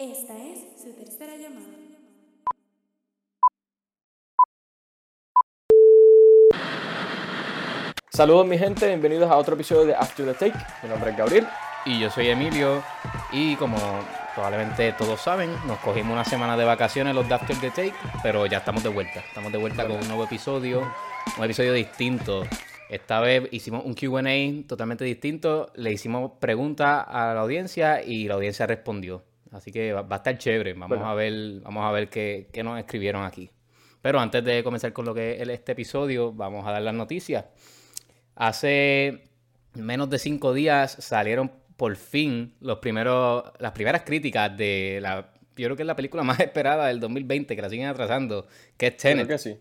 Esta es su tercera llamada. Saludos mi gente, bienvenidos a otro episodio de After the Take. Mi nombre es Gabriel. Y yo soy Emilio. Y como probablemente todos saben, nos cogimos una semana de vacaciones los de After the Take, pero ya estamos de vuelta. Estamos de vuelta con un nuevo episodio, un episodio distinto. Esta vez hicimos un QA totalmente distinto, le hicimos preguntas a la audiencia y la audiencia respondió. Así que va, va a estar chévere. Vamos Bueno. a ver, vamos a ver qué, qué nos escribieron aquí. Pero antes de comenzar con lo que es este episodio, vamos a dar las noticias. Hace menos de cinco días salieron por fin los primeros, las primeras críticas de la, yo creo que es la película más esperada del 2020, que la siguen atrasando, que es Creo Tenet. que sí.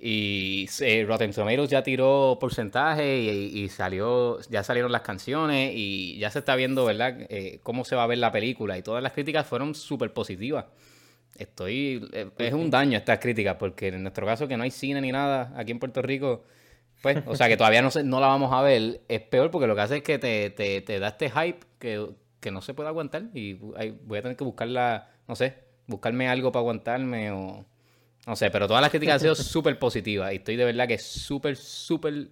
Y eh, Rotten Tomatoes ya tiró porcentaje y, salió, ya salieron las canciones y ya se está viendo, ¿verdad? Eh, cómo se va a ver la película y todas las críticas fueron súper positivas. Estoy, eh, es un daño estas críticas porque en nuestro caso que no hay cine ni nada aquí en Puerto Rico, pues, o sea que todavía no, se- no la vamos a ver, es peor porque lo que hace es que te, te, te da este hype que, que no se puede aguantar y voy a tener que buscarla, no sé, buscarme algo para aguantarme o... No sé, pero todas las críticas han sido súper positivas y estoy de verdad que súper, súper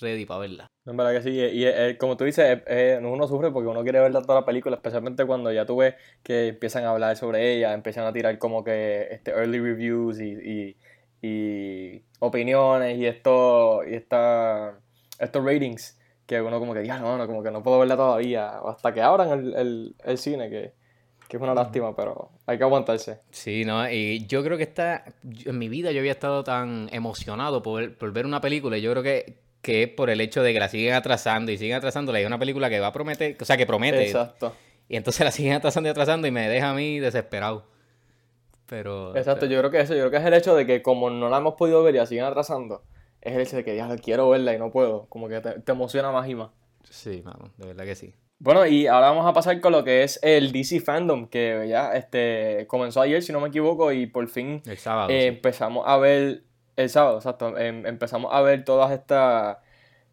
ready para verla. No, En verdad que sí. Y, y, eh, como tú dices, eh, eh, uno sufre porque uno quiere ver toda la película, especialmente cuando ya tú ves que empiezan a hablar sobre ella, empiezan a tirar como que este early reviews y, y, opiniones y esto, y esta, estos ratings que uno como que, ya no, no, como que no puedo verla todavía, hasta que abran el, el, el cine, que, que es una lástima, pero hay que aguantarse. Sí, ¿no? Y yo creo que esta, yo- en mi vida yo había estado tan emocionado por, ver- por ver una película y yo creo que, que es por el hecho de que la siguen atrasando y siguen atrasando. Hay una película que va a prometer, o sea, que promete. Exacto. Y entonces la siguen atrasando y atrasando y me deja a mí desesperado. Pero... Exacto, yo creo que eso, yo creo que es el hecho de que como no la hemos podido ver y la siguen atrasando, es el hecho de que ya quiero verla y no puedo, como que te, te emociona más y más. Sí, mano, de verdad que sí. Bueno, y ahora vamos a pasar con lo que es el DC Fandom, que ya este, comenzó ayer, si no me equivoco, y por fin El sábado. eh, sí. empezamos a ver, el sábado, exacto, em- empezamos a ver todas estas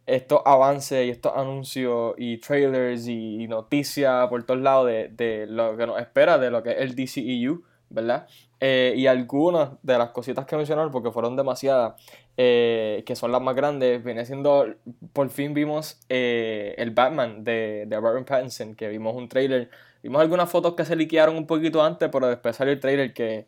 estos avances y estos anuncios y trailers y, noticias por todos lados de, de lo que nos espera de lo que es el DCEU, ¿verdad? Eh, y algunas de las cositas que mencionaron, porque fueron demasiadas, eh, que son las más grandes, viene siendo, por fin vimos eh, el Batman de, de Robert Pattinson, que vimos un trailer, vimos algunas fotos que se liquearon un poquito antes, pero después salió el trailer que,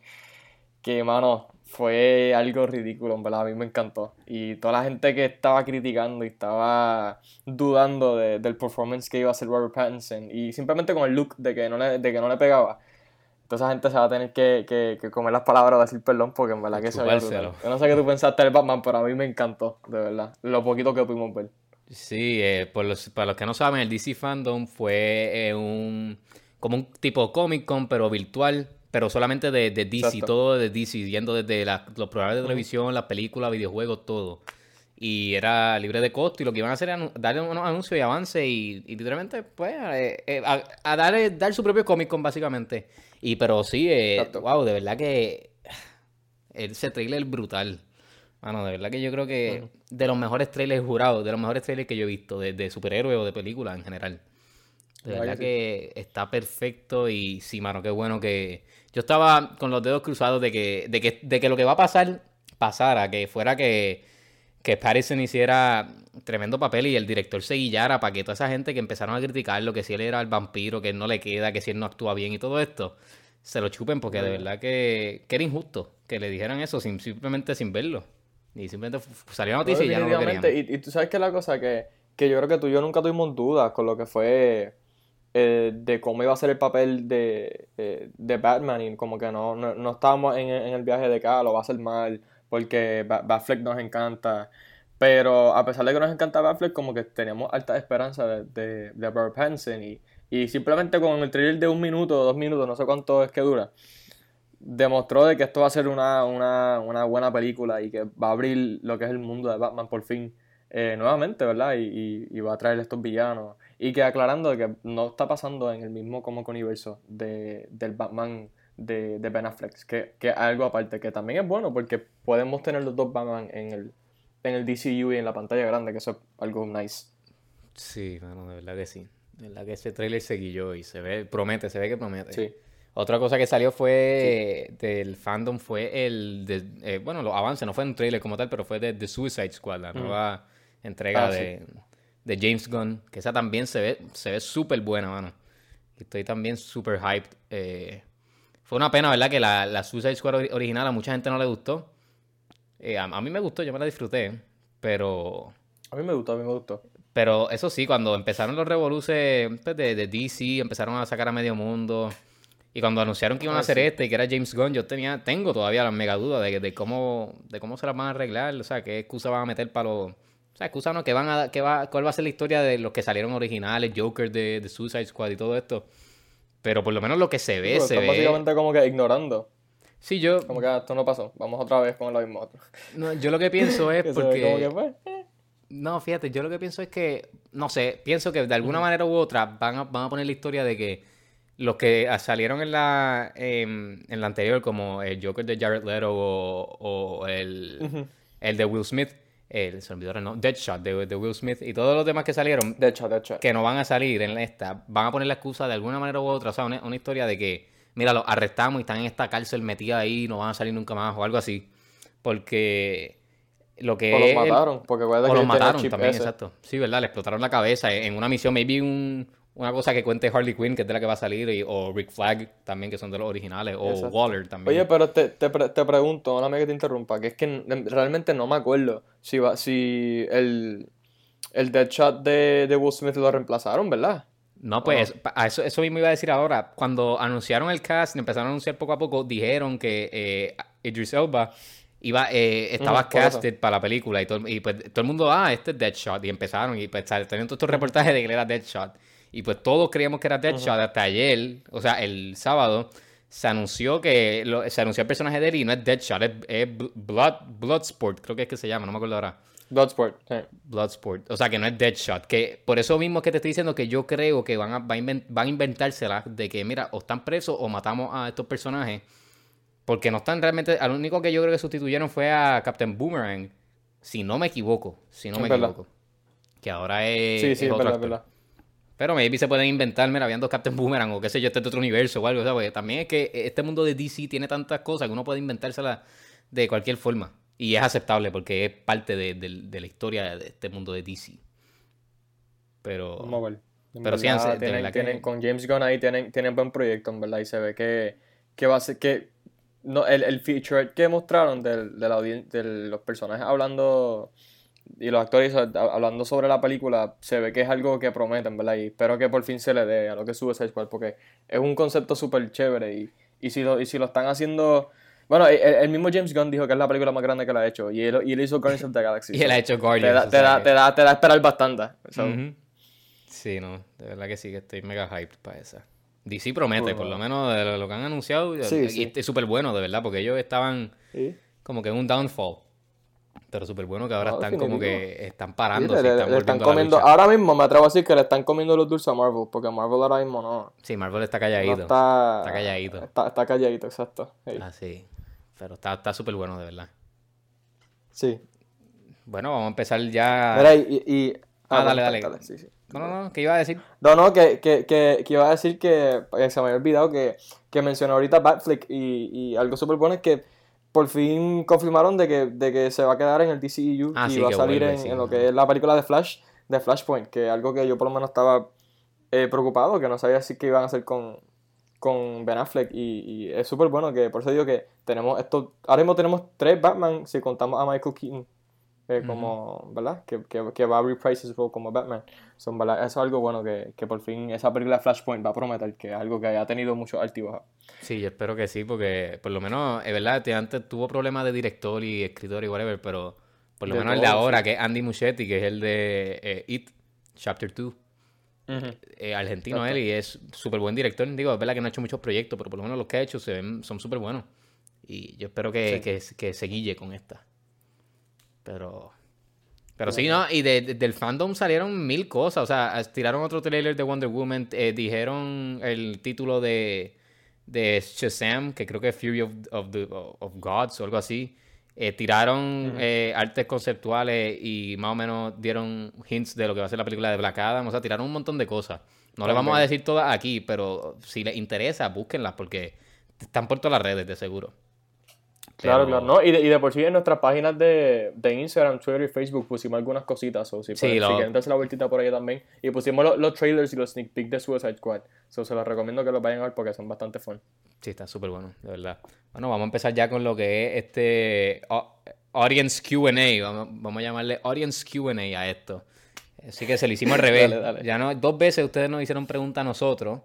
que mano, fue algo ridículo, verdad, a mí me encantó. Y toda la gente que estaba criticando y estaba dudando de- del performance que iba a hacer Robert Pattinson, y simplemente con el look de que no le, de que no le pegaba, toda esa gente se va a tener que, que- que comer las palabras o decir perdón, porque en verdad que se brutal. Yo no sé qué tú pensaste del Batman, pero a mí me encantó, de verdad, lo poquito que pudimos ver. Sí, eh, por los, para los que no saben, el DC Fandom fue eh, un como un tipo Comic Con, pero virtual, pero solamente de, de DC, Exacto. todo de DC, yendo desde la- los programas de televisión, las películas, videojuegos, todo. Y era libre de costo y lo que iban a hacer era darle unos anuncios y avances y, y literalmente, pues, eh, eh, a, a dar, dar su propio Comic Con, básicamente. Y pero sí, eh, wow, de verdad que ese trailer es brutal. Mano, de verdad que yo creo que de los mejores trailers jurados, de los mejores trailers que yo he visto, de, de superhéroes o de películas en general. De ¿Verdad verdad que que está perfecto y sí, mano, qué bueno que... Yo estaba con los dedos cruzados de que, de que, de que lo que va a pasar, pasara, que fuera que, que Pattinson hiciera tremendo papel y el director se guillara para que toda esa gente que empezaron a criticarlo, que si él era el vampiro, que él no le queda, que si él no actúa bien y todo esto, se lo chupen porque de verdad que, que era injusto que le dijeran eso sin, simplemente sin verlo. Y simplemente salió la noticia y ya no lo querían. Y, y tú sabes que la cosa que, que yo creo que tú y yo nunca tuvimos dudas con lo que fue eh, de cómo iba a ser el papel de, eh, de Batman y como que no, no, no estábamos en, en el viaje de que ah, lo va a hacer mal porque Ba- Batfleck nos encanta. Pero a pesar de que nos encanta Batfleck, como que teníamos alta esperanza de, de, de Robert Pattinson y, y simplemente con el trailer de un minuto dos minutos, no sé cuánto es que dura, demostró de que esto va a ser una, una, una buena película y que va a abrir lo que es el mundo de Batman por fin eh, nuevamente, ¿verdad? Y, y- y va a traer estos villanos. Y que aclarando de que no está pasando en el mismo como universo de, del Batman de, de Ben Affleck, que, que algo aparte, que también es bueno porque podemos tener los dos Batman en el, en el DCU y en la pantalla grande, que eso es algo nice. Sí, mano, de verdad que sí. De verdad que ese trailer se guilló y se ve, promete, se ve que promete. Sí. Otra cosa que salió fue del fandom fue el de, eh, bueno, los avances, no fue un trailer como tal, pero fue de The Suicide Squad, la nueva entrega Ah, sí. de, de James Gunn, que esa también se ve se ve súper buena, mano. Estoy también súper hyped. eh, fue una pena, ¿verdad? Que la, la Suicide Squad ori- original a mucha gente no le gustó. Eh, a, a mí me gustó, yo me la disfruté, pero... A mí me gustó, a mí me gustó. Pero eso sí, cuando empezaron los revoluces pues, de, de DC, empezaron a sacar a medio mundo. Y cuando anunciaron que iban a Ah, hacer sí. este y que era James Gunn, yo tenía, tengo todavía la mega duda de, de cómo, de cómo se las van a arreglar, o sea, qué excusa van a meter para los. O sea, excusa no, que van a, que va, cuál va a ser la historia de los que salieron originales, Joker de, de Suicide Squad y todo esto. Pero por lo menos lo que se ve, Pero se están ve. básicamente como que ignorando. Sí, yo, Como que ah, esto no pasó. Vamos otra vez con lo mismo otro. no, yo lo que pienso es Que porque. como que, pues, eh. No, fíjate, yo lo que pienso es que, no sé, pienso que de alguna manera u otra van a, van a poner la historia de que los que salieron en la, em, en la anterior, como el Joker de Jared Leto o, o el, el de Will Smith, el, se me olvidó el nombre, Deadshot de, de Will Smith y todos los demás que salieron, De hecho, de hecho. que no van a salir en esta, van a poner la excusa de alguna manera u otra, o sea, una, una historia de que, mira, los arrestamos y están en esta cárcel metida ahí, no van a salir nunca más o algo así, porque lo que O los mataron, porque o que los mataron también, ese. exacto. Sí, ¿verdad? Le explotaron la cabeza en una misión. Maybe un, una cosa que cuente Harley Quinn, que es de la que va a salir, y- o Rick Flag también, que son de los originales, o Exacto. Waller también. Oye, pero te, te, pre- te pregunto, una que te interrumpa, que es que realmente no me acuerdo si, va, si el, el Deadshot de, de Will Smith lo reemplazaron, ¿verdad? No, pues a eso, eso mismo iba a decir ahora. Cuando anunciaron el cast, empezaron a anunciar poco a poco, dijeron que eh, Idris Elba iba, eh, estaba casted para la película y todo, y pues todo el mundo, ah, este es Deadshot. Y empezaron y pues sal- tenían todos estos reportajes de que él era Deadshot. Y pues todos creíamos que era Deadshot hasta ayer, o sea, el sábado, se anunció que lo- se anunció el personaje de él y no es Deadshot, es, es Bl- Blood, Bloodsport, creo que es que se llama, no me acuerdo ahora. Bloodsport, sí. Bloodsport. O sea, que no es Deadshot. Que por eso mismo es que te estoy diciendo que yo creo que van a, van a inventársela de que, mira, o están presos o matamos a estos personajes. Porque no están realmente. Al único que yo creo que sustituyeron fue a Captain Boomerang. Si no me equivoco. Si no Es me verdad. equivoco. Que ahora es. Sí, sí, es otro verdad, actor. verdad. Pero maybe se pueden inventar, mira, viendo Captain Boomerang o qué sé yo, este es de otro universo o algo. O sea, porque también es que este mundo de DC tiene tantas cosas que uno puede inventársela de cualquier forma. Y es aceptable porque es parte de, de- de la historia de este mundo de DC. Pero. Vamos a ver. En Pero sí, de tienen- tienen- con James Gunn ahí tienen, tienen buen proyecto, en verdad, y se ve que, que va a ser que no, el, el feature que mostraron del, de, la de los personajes hablando y los actores hablando sobre la película, se ve que es algo que prometen, ¿verdad? Y espero que por fin se le dé a lo que sube Suicide Squad, porque es un concepto súper chévere y, y, si lo, y si lo están haciendo... Bueno, el, el mismo James Gunn dijo que es la película más grande que la ha hecho y él, y él hizo Guardians of the Galaxy. Y él ha hecho te Guardians. da, o te, da, que- te, da, te da a esperar bastante. So. Sí, no, de verdad que sí, que estoy mega hyped para esa. DC promete, Bueno. por lo menos de lo, lo que han anunciado. Sí, y sí. es súper bueno, de verdad, porque ellos estaban sí. como que en un downfall. Pero súper bueno que ahora No, están como que están Sí, parando. le, le- le están comiendo, ahora mismo me atrevo a decir que le están comiendo los dulces a Marvel, porque Marvel ahora mismo no, Sí, Marvel está no calladito. está, Está calladito. Está, está calladito, exacto. Sí. Ah, sí. Pero está está súper bueno, de verdad. Sí. Bueno, vamos a empezar ya. Mira, y, Ah, bueno, dale, dale. sí, sí. No, no, no, ¿qué iba a decir? No, no, que, que, que, que iba a decir que, que se me había olvidado que, que mencioné ahorita Batflick y, y algo súper bueno es que por fin confirmaron de que, de que se va a quedar en el DCEU Ah, y sí, va a salir vuelve, en, sí, en lo que es la película de Flash, de Flashpoint, que es algo que yo por lo menos estaba eh, preocupado, que no sabía si que iban a hacer con, con Ben Affleck. Y, y es súper bueno que por eso digo que tenemos esto, ahora mismo tenemos tres Batman si contamos a Michael Keaton eh, como, ¿verdad? Que, que, que va a reprise role como Batman. Son, ¿verdad? Eso es algo bueno que, que por fin esa película Flashpoint va a prometer, que es algo que ha tenido muchos altibajos. Sí, yo espero que sí, porque por lo menos, es verdad, que antes tuvo problemas de director y escritor y whatever, pero por lo De menos el de ahora, sí. que es Andy Muschietti, que es el de eh, It, Chapter 2, eh, argentino Exacto. él, y es súper buen director. Digo, es verdad que no ha hecho muchos proyectos, pero por lo menos los que ha hecho se ven, son súper buenos. Y yo espero que, Sí. que, que se guille con esta. Pero... Pero sí, ¿no? Y de- de- del fandom salieron mil cosas. O sea, tiraron otro trailer de Wonder Woman. eh, dijeron el título de, de Shazam, que creo que es Fury of, of the, of Gods o algo así. Eh, tiraron eh, artes conceptuales y más o menos dieron hints de lo que va a ser la película de Black Adam. O sea, tiraron un montón de cosas. No le vamos a decir todas aquí, pero si les interesa, búsquenlas porque están por todas las redes, de seguro. Claro, claro, ¿no? Y de, y de por sí en nuestras páginas de, de Instagram, Twitter y Facebook pusimos algunas cositas. O si, Sí, pueden- lo- si quieren darse la vueltita por ahí también. Y pusimos lo- los trailers y los sneak peeks de Suicide Squad. So, se los recomiendo que los vayan a ver porque son bastante fun. Sí, está súper bueno, de verdad. Bueno, vamos a empezar ya con lo que es este au- Audience QA. Vamos, vamos a llamarle Audience QA a esto. Así que se lo hicimos al revés. Dale, dale. Ya no, dos veces ustedes nos hicieron preguntas a nosotros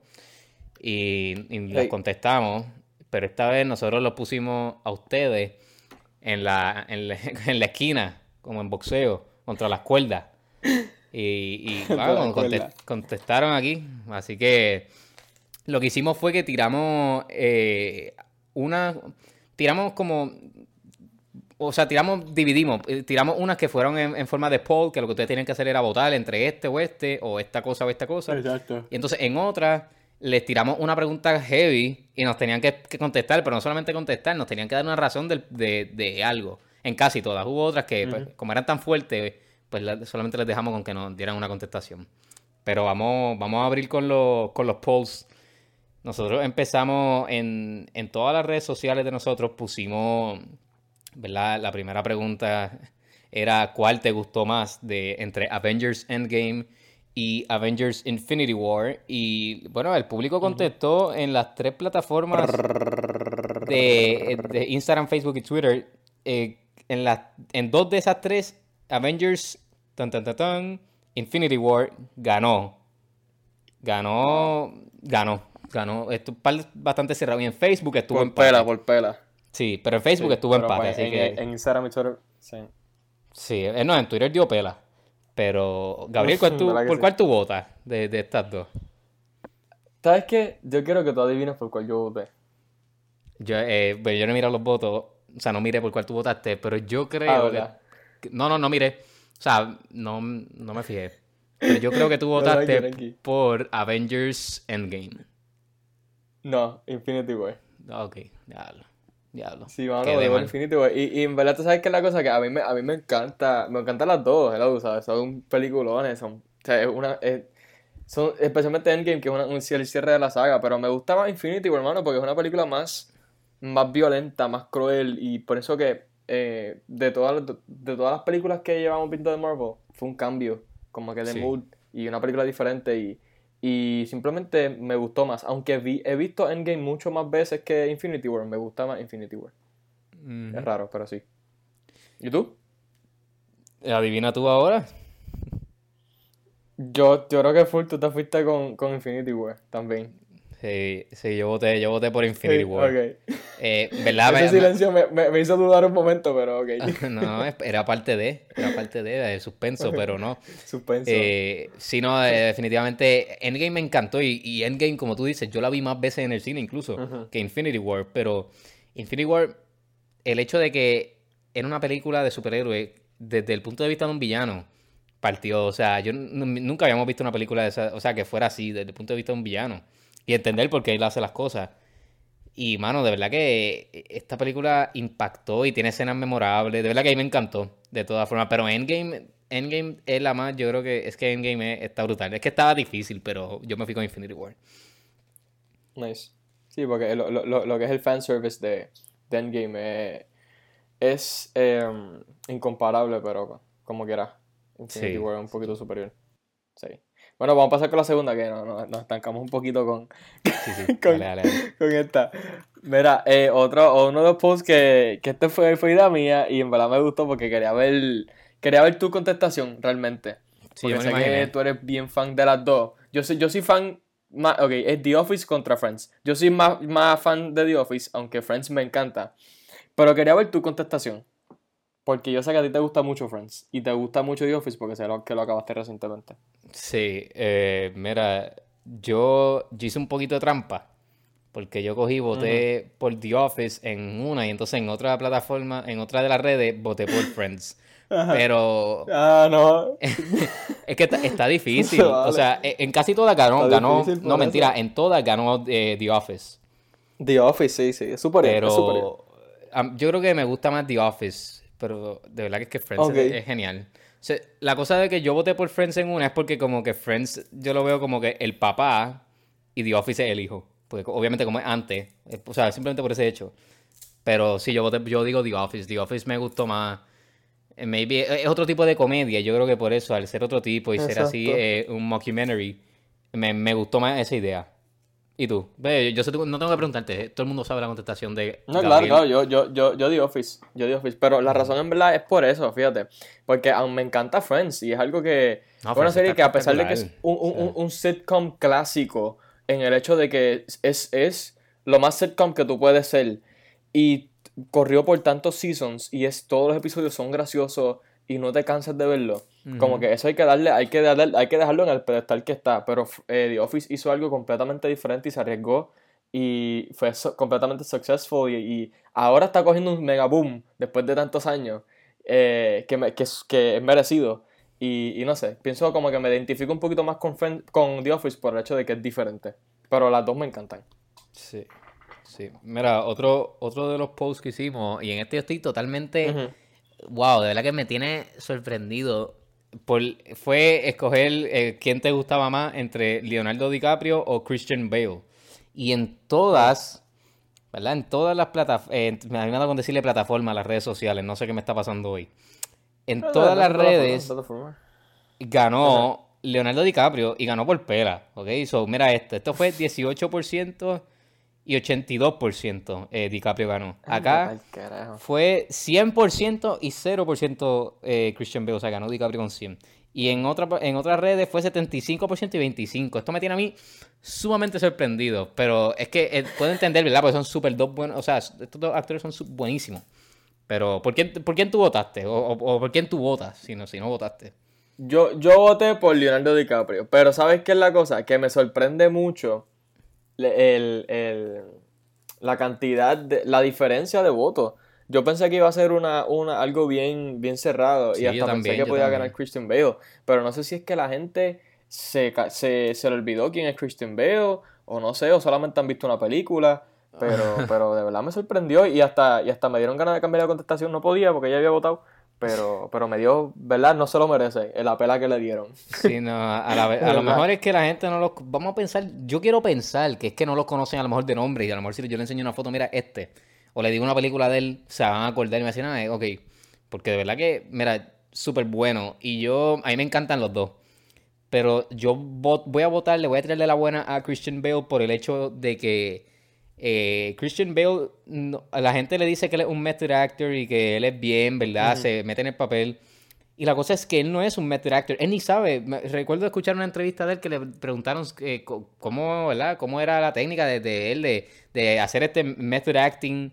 y, y las contestamos, pero esta vez nosotros los pusimos a ustedes en la, en la, en la esquina, como en boxeo, contra las cuerdas. Y, y bueno, contestaron aquí. Así que lo que hicimos fue que tiramos eh, una. Tiramos como. O sea, tiramos, dividimos. eh, Tiramos unas que fueron en, en forma de poll, que lo que ustedes tienen que hacer era votar entre este o este, o esta cosa o esta cosa. Exacto. Y entonces en otras les tiramos una pregunta heavy y nos tenían que, que contestar, pero no solamente contestar, nos tenían que dar una razón de, de algo. En casi todas. Hubo otras que, pues, como eran tan fuertes, pues la- solamente les dejamos con que nos dieran una contestación. Pero vamos, vamos a abrir con los, con los polls. Nosotros empezamos en, en todas las redes sociales de nosotros, pusimos, ¿verdad? La primera pregunta era ¿cuál te gustó más de entre Avengers Endgame y Avengers Infinity War? Y bueno, el público contestó en las tres plataformas de, de Instagram, Facebook y Twitter. eh, en, las en dos de esas tres, Avengers, tan, tan, tan, tan, Infinity War ganó. Ganó, ganó, ganó. Esto par- bastante cerrado. Y en Facebook estuvo Por empate. pela, por pela. Sí, pero en Facebook Sí, estuvo empate, pues así en, que... en Instagram y Twitter, sí. Sí, eh, no, en Twitter dio pela. Pero, Gabriel, ¿cuál tú- ¿Verdad que ¿por sí? cuál tú votas de, de estas dos? ¿Sabes qué? Yo quiero que tú adivines por cuál yo voté. Yo, eh, bueno, yo no miré los votos, o sea, no miré por cuál tú votaste, pero yo creo Ah, No, no, no miré. O sea, no, no me fijé. Pero yo creo que tú votaste por Avengers Endgame. No, Infinity War. Ok, diablo. Diablo. Sí, mano, Quedé de mal. Infinity War. Y, y en verdad, tú sabes que la cosa que a mí me, a mí me encanta, me encantan las dos, hello, ¿sabes? Son peliculones, son, o sea, es una, es- son, especialmente Endgame, que es una- un, el cierre de la saga, pero me gusta más Infinity War, hermano, porque es una película más, más violenta, más cruel, y por eso que eh, de, todas, las- de todas las películas que llevamos viendo de Marvel, fue un cambio, como que de Sí. mood, y una película diferente, y, y simplemente me gustó más, aunque vi, he visto Endgame mucho más veces que Infinity War, me gusta más Infinity War. Es raro, pero sí. ¿Y tú? Adivina tú ahora. Yo, yo creo que full tú te fuiste con, con Infinity War también. Sí, sí, yo voté, yo voté por Infinity Sí, War. ok. Eh, ¿Verdad? Ese silencio me, me, me hizo dudar un momento, pero ok. No, es- era parte de, era parte de, de suspenso, pero no. Suspenso. Eh, sí, no, eh, definitivamente Endgame me encantó y, y Endgame, como tú dices, yo la vi más veces en el cine incluso que Infinity War, pero Infinity War, el hecho de que era una película de superhéroes desde el punto de vista de un villano, partió, o sea, yo nunca habíamos visto una película de esa, o sea, que fuera así, desde el punto de vista de un villano y entender por qué él hace las cosas. Y, mano, de verdad que esta película impactó y tiene escenas memorables. De verdad que a mí me encantó, de todas formas. Pero Endgame, Endgame es la más, yo creo que es que Endgame es- está brutal. Es que estaba difícil, pero yo me fui con Infinity War. Nice. Sí, porque lo, lo, lo, que es el fanservice de, de Endgame eh, es em, incomparable, pero como quiera. Infinity Sí. War es un poquito superior. Sí. Bueno, vamos a pasar con la segunda, que no, no- nos estancamos un poquito con, Sí, sí, Con- dale, dale, dale. con esta. Mira, eh, otro, uno de los posts que, que este fue, fue idea mía y en verdad me gustó porque quería ver, quería ver tu contestación realmente. Sí, Porque sé que tú eres bien fan de las dos. Yo soy, yo soy fan, más, ok, es The Office contra Friends. Yo soy más, más fan de The Office, aunque Friends me encanta. Pero quería ver tu contestación. Porque yo sé que a ti te gusta mucho Friends y te gusta mucho The Office porque sé lo, que lo acabaste recientemente. Sí, eh, mira, yo, yo hice un poquito de trampa. Porque yo cogí, voté por The Office en una y entonces en otra plataforma, en otra de las redes, voté por Friends. Pero Ah, no. es que está, está difícil. Vale. O sea, e- en casi todas ganó, ganó, no eso. mentira, en todas ganó eh, The Office. The Office, sí, sí, es superior. Pero yo creo que me gusta más The Office. Pero de verdad que es que Friends es, es genial. sea, la cosa de que yo voté por Friends en una es porque como que Friends yo lo veo como que el papá y The Office es el hijo. Porque obviamente como es antes, eh, o sea, simplemente por ese hecho. Pero sí, yo, voté, yo digo The Office. The Office me gustó más. Eh, Maybe, es otro tipo de comedia. Yo creo que por eso, al ser otro tipo y ser así eh, un mockumentary, me, me gustó más esa idea. ¿Y tú? Ve, yo sé- no tengo que preguntarte. Todo el mundo sabe la contestación de No, claro, Gabriel. claro, yo, yo, yo, yo The Office, yo The Office, pero la razón en verdad es por eso, fíjate, porque aún me encanta Friends y es algo que, No, es una serie que a pesar de que es un, un, un- un sitcom clásico en el hecho de que es, es lo más sitcom que tú puedes ser y corrió por tantos seasons y es todos los episodios son graciosos y no te cansas de verlo. Como que eso hay que darle, hay que darle, hay que dejarlo en el pedestal que está. Pero eh, The Office hizo algo completamente diferente y se arriesgó y fue so- completamente successful y, y ahora está cogiendo un mega boom después de tantos años eh, que, me- que, es- que es merecido. Y, y no sé, pienso como que me identifico un poquito más con, con The Office por el hecho de que es diferente. Pero las dos me encantan. Sí, sí. Mira, otro, otro de los posts que hicimos, y en este yo estoy totalmente, wow, de verdad que me tiene sorprendido. Por, fue escoger eh, quién te gustaba más entre Leonardo DiCaprio o Christian Bale. Y en todas, ¿verdad? En todas las plataformas, mí me da con decirle plataformas, las redes sociales, no sé qué me está pasando hoy. En todas las redes ganó Leonardo DiCaprio y ganó por pela, ¿ok? So, mira esto, esto fue 18% y 82% eh, DiCaprio ganó. Acá Ay, fue 100% y 0% eh, Christian Bale, o sea, ganó DiCaprio con 100. Y en, otra, en otras redes fue 75% y 25%. Esto me tiene a mí sumamente sorprendido, pero es que eh, puedo entender, ¿verdad? Porque son súper dos buenos, o sea, estos dos actores son buenísimos. Pero, ¿por quién, ¿por quién tú votaste? O, o- o por quién tú votas si no, si no votaste? Yo, yo voté por Leonardo DiCaprio, pero ¿sabes qué es la cosa? Que me sorprende mucho el, el- la cantidad, de, la diferencia de votos. Yo pensé que iba a ser una, una, algo bien, bien cerrado Sí, y hasta pensé que podía también. ganar Christian Bale, pero no sé si es que la gente se, se, se le olvidó quién es Christian Bale o no sé, o solamente han visto una película, pero, pero de verdad me sorprendió y hasta, y hasta me dieron ganas de cambiar la contestación, no podía porque ya había votado. Pero, pero me dio, ¿verdad? No se lo merece, la pela que le dieron. Sí, no, a, la a lo mejor es que la gente no los... Vamos a pensar, yo quiero pensar que es que no los conocen a lo mejor de nombre y a lo mejor si yo le enseño una foto, mira este, o le digo una película de él, se van a acordar y me dicen, ah, eh, ok, porque de verdad que, mira, súper bueno y yo, a mí me encantan los dos, pero yo vo- voy a votar, le voy a tirarle la buena a Christian Bale por el hecho de que eh, Christian Bale, no- a la gente le dice que él es un method actor y que él es bien, ¿verdad? Se mete en el papel. Y la cosa es que él no es un method actor, él ni sabe. Me- Recuerdo escuchar una entrevista de él que le preguntaron eh, cómo, ¿verdad? cómo era la técnica de, de él de, de hacer este method acting.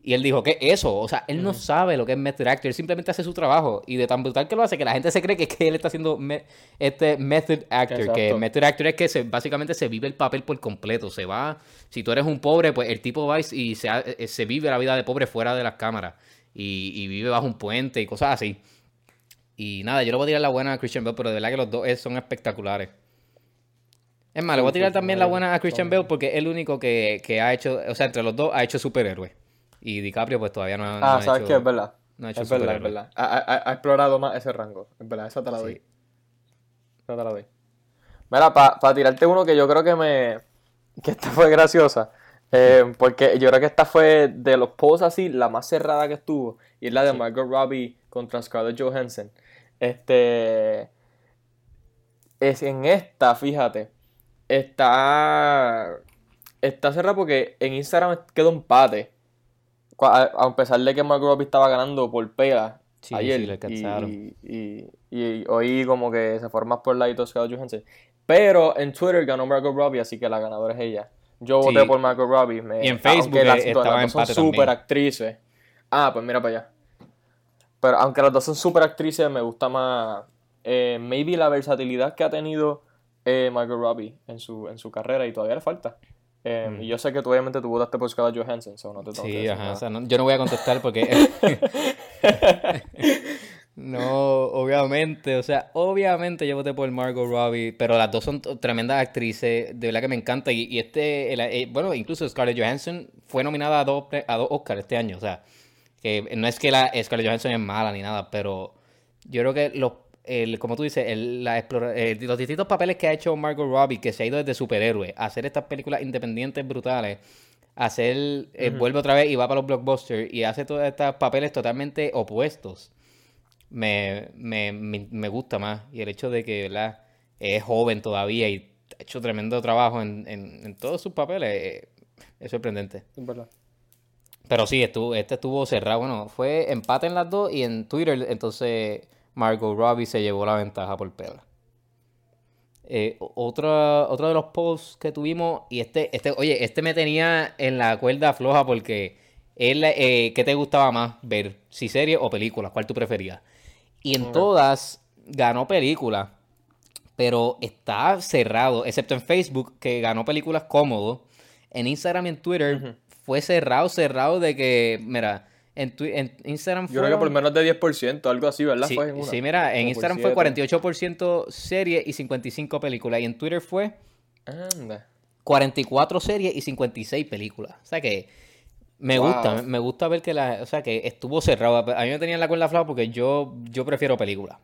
Y él dijo, ¿qué es eso? O sea, él no sabe lo que es method actor, él simplemente hace su trabajo. Y de tan brutal que lo hace, que la gente se cree que, es que él está haciendo me- este method actor. Que method actor es que se, básicamente se vive el papel por completo. Se va, si tú eres un pobre, pues el tipo va y se, eh, se vive la vida de pobre fuera de las cámaras. Y, y vive bajo un puente y cosas así. Y nada, yo le voy a tirar la buena a Christian Bale, pero de verdad que los dos son espectaculares. Es más, le voy a tirar también la buena a Christian Bale porque es el único que, que ha hecho, o sea, entre los dos ha hecho superhéroe. Y DiCaprio pues todavía no, ha- Ah, ¿sabes hecho... qué? Es verdad. no ha hecho es verdad, es verdad. Ha, ha- ha explorado más ese rango. Es verdad, esa te la doy. Sí. Esa te la doy. Mira, para tirarte uno que yo creo que me. que esta fue graciosa. eh, porque yo creo que esta fue de los posts así, la más cerrada que estuvo. Y es la de Margot Robbie contra Scarlett Johansson. Este. Es en esta, fíjate. Está. Está cerrada porque en Instagram quedó empate. A, pesar de que Margot Robbie estaba ganando por pela Sí, ayer. sí, le y, y, y hoy como que se más por la Scarlett Johansson. Pero en Twitter ganó Margot Robbie, así que la ganadora es ella. Yo Sí. voté por Margot Robbie. me- Y en Facebook, las, eh, dos- estaba las dos son también. actrices. Ah, pues mira para allá. Pero aunque las dos son super actrices, me gusta más. eh, maybe la versatilidad que ha tenido eh, Margot Robbie en su, en su carrera y todavía le falta. Eh, Y yo sé que tú obviamente tú votaste por Scarlett Johansson, so no te tengo que Sí, decir ajá. nada. o sea, no- yo no voy a contestar porque. no, obviamente. O sea, obviamente yo voté por Margot Robbie. Pero las dos son tremendas actrices. De verdad que me encanta. Y, y este. el- eh, bueno, incluso Scarlett Johansson fue nominada a dos, a dos Oscars este año. O sea, que no es que la Scarlett Johansson es mala ni nada. Pero yo creo que los, el, como tú dices, el- la explora- eh, los distintos papeles que ha hecho Margot Robbie, que se ha ido desde superhéroe, a hacer estas películas independientes brutales, a hacer, eh, vuelve otra vez y va para los blockbusters y hace todos estos papeles totalmente opuestos. Me, me, me, me gusta más. Y el hecho de que, ¿verdad? Es joven todavía y ha hecho tremendo trabajo en, en, en todos sus papeles, eh, es sorprendente. Es verdad. Pero sí, estuvo, este estuvo cerrado. Bueno, fue empate en las dos y en Twitter, entonces Margot Robbie se llevó la ventaja por pela. Eh, o- otro, de los posts que tuvimos, y este, este, oye, este me tenía en la cuerda floja porque él, eh, ¿qué te gustaba más ver? Si serie o película, ¿cuál tú preferías? Y en todas ganó película, pero está cerrado, excepto en Facebook, que ganó películas cómodo. En Instagram y en Twitter fue cerrado, cerrado de que, mira, en, Twi- en Instagram Yo creo que por menos de 10%, algo así, ¿verdad? Sí, Fue en sí, mira, en Instagram fue siete. 48% serie y 55 películas. Y en Twitter fue Anda. 44 series y 56 películas. O sea que me Wow. gusta, me- gusta ver que la, o sea que estuvo cerrado. A mí me tenía en la cuerda floja porque yo, yo prefiero películas.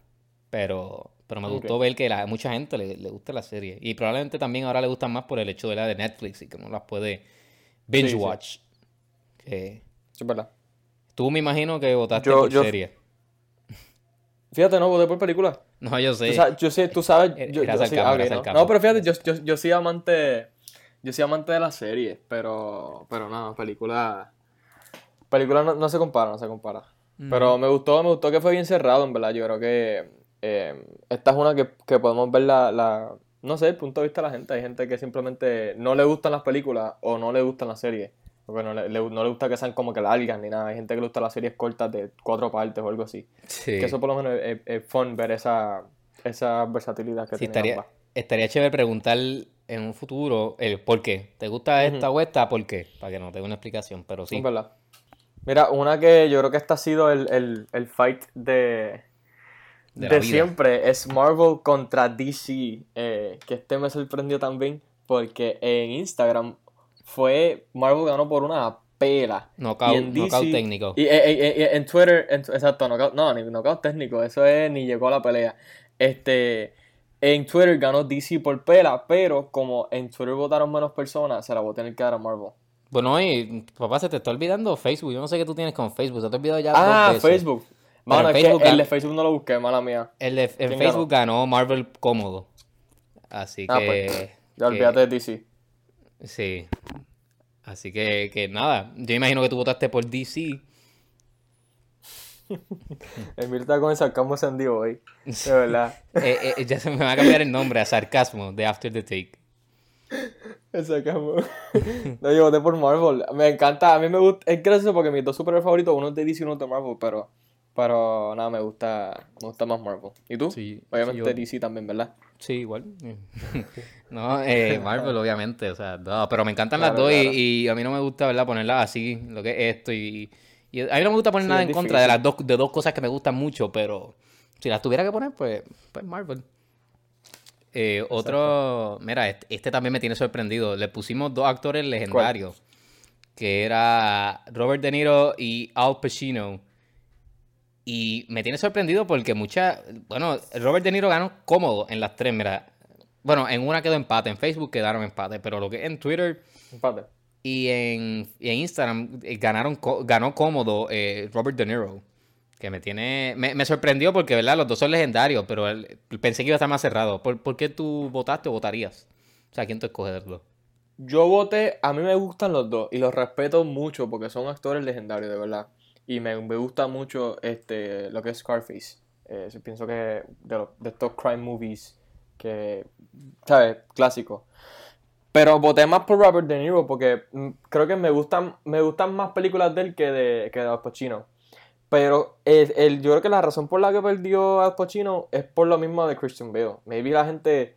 Pero, pero me gustó ver que la- a mucha gente le, le gusta la serie. Y probablemente también ahora le gustan más por el hecho de la de Netflix y que no las puede binge Sí, sí. watch. Que Sí, es verdad. Tú me imagino que votaste Yo- por yo- serie. Fíjate, no, voté por película. No, yo sé. Tú sabes- yo sé, tú sabes. Yo, yo sí, ¿no? No, pero fíjate, yo, yo, yo soy amante. Yo soy amante de la serie, pero. Pero no, película. Película no, no se compara, no se compara. Pero me gustó, me gustó que fue bien cerrado, en verdad. Yo creo que. eh, esta es una que, que podemos ver la, la. No sé, el punto de vista de la gente. Hay gente que simplemente no le gustan las películas o no le gustan las series. Porque no le, no gusta que sean como que largas ni nada. Hay gente que le gusta las series cortas de cuatro partes o algo así. Sí. Que eso por lo menos es, es fun ver esa, esa versatilidad que Sí, tienen estaría, ambas. estaría chévere preguntar en un futuro el por qué. ¿Te gusta esta o esta? ¿Por qué? Para que nos dé una explicación, pero sí. Es verdad. Mira, una que yo creo que este ha sido el, el, el fight de, De siempre es Marvel contra DC. eh, que este me sorprendió también porque en Instagram fue Marvel ganó por una pela. Knockout- Y en knockout técnico. Y eh, eh, eh, en Twitter, en- exacto, knockout, no, ni knockout técnico, eso es ni llegó a la pelea. Este, en Twitter ganó DC por pela, pero como en Twitter votaron menos personas, se la voy a tener que dar a Marvel. Bueno, y papá, se te está olvidando Facebook. Yo no sé qué tú tienes con Facebook. Se te ha olvidado ya Ah, dos veces. Facebook. Mano, en es Facebook que el de Facebook no lo busqué, mala mía. El de, en ¿Quién Facebook ganó? Marvel cómodo. Así Ah, que... pues, que- Ya olvídate de DC. Sí. Así que, que nada. Yo imagino que tú votaste por DC. Emil está con el sarcasmo encendido hoy. De verdad. Eh, eh, ya se me va a cambiar el nombre a Sarcasmo de After the Take. El sarcasmo. No, yo voté por Marvel. Me encanta, a mí me gusta. Es gracioso porque mis dos superhéroes favoritos, uno es de DC y uno es de Marvel, pero. Pero nada, me gusta. Me gusta más Marvel. ¿Y tú? Sí, Obviamente sí, yo- DC también, ¿verdad? Sí, igual. no, eh, Marvel, obviamente. O sea, no, pero me encantan las dos y- claro. y, a mí no me gusta, ¿verdad? Ponerlas así, lo que es esto. Y, y a mí no me gusta poner Sí, nada en contra de las dos, de dos cosas que me gustan mucho, pero si las tuviera que poner, pues, pues Marvel. Eh, otro, mira, este, este también me tiene sorprendido. Le pusimos dos actores legendarios, que era Robert De Niro y Al Pacino. Y me tiene sorprendido porque mucha, bueno, Robert De Niro ganó cómodo en las tres, mira. Bueno, en una quedó empate, en Facebook quedaron empate, pero lo que es en Twitter Empate. y en, y en Instagram eh, ganaron ganó cómodo eh, Robert De Niro. Que me tiene. Me, me sorprendió porque, ¿verdad? Los dos son legendarios, pero él- pensé que iba a estar más cerrado. ¿Por, por qué tú votaste o votarías? O sea, ¿quién tú escoges de los dos? Yo voté, a mí me gustan los dos y los respeto mucho porque son actores legendarios, de verdad. Y me, me gusta mucho este, lo que es Scarface. Eh, pienso que de, los- de estos crime movies que, ¿sabes? Clásicos. Pero voté más por Robert De Niro porque mm, creo que me gustan, me gustan más películas de él que de, que de Al Pacino. Pero el, el- yo creo que la razón por la que perdió Al Pacino es por lo mismo de Christian Bale. Maybe la gente,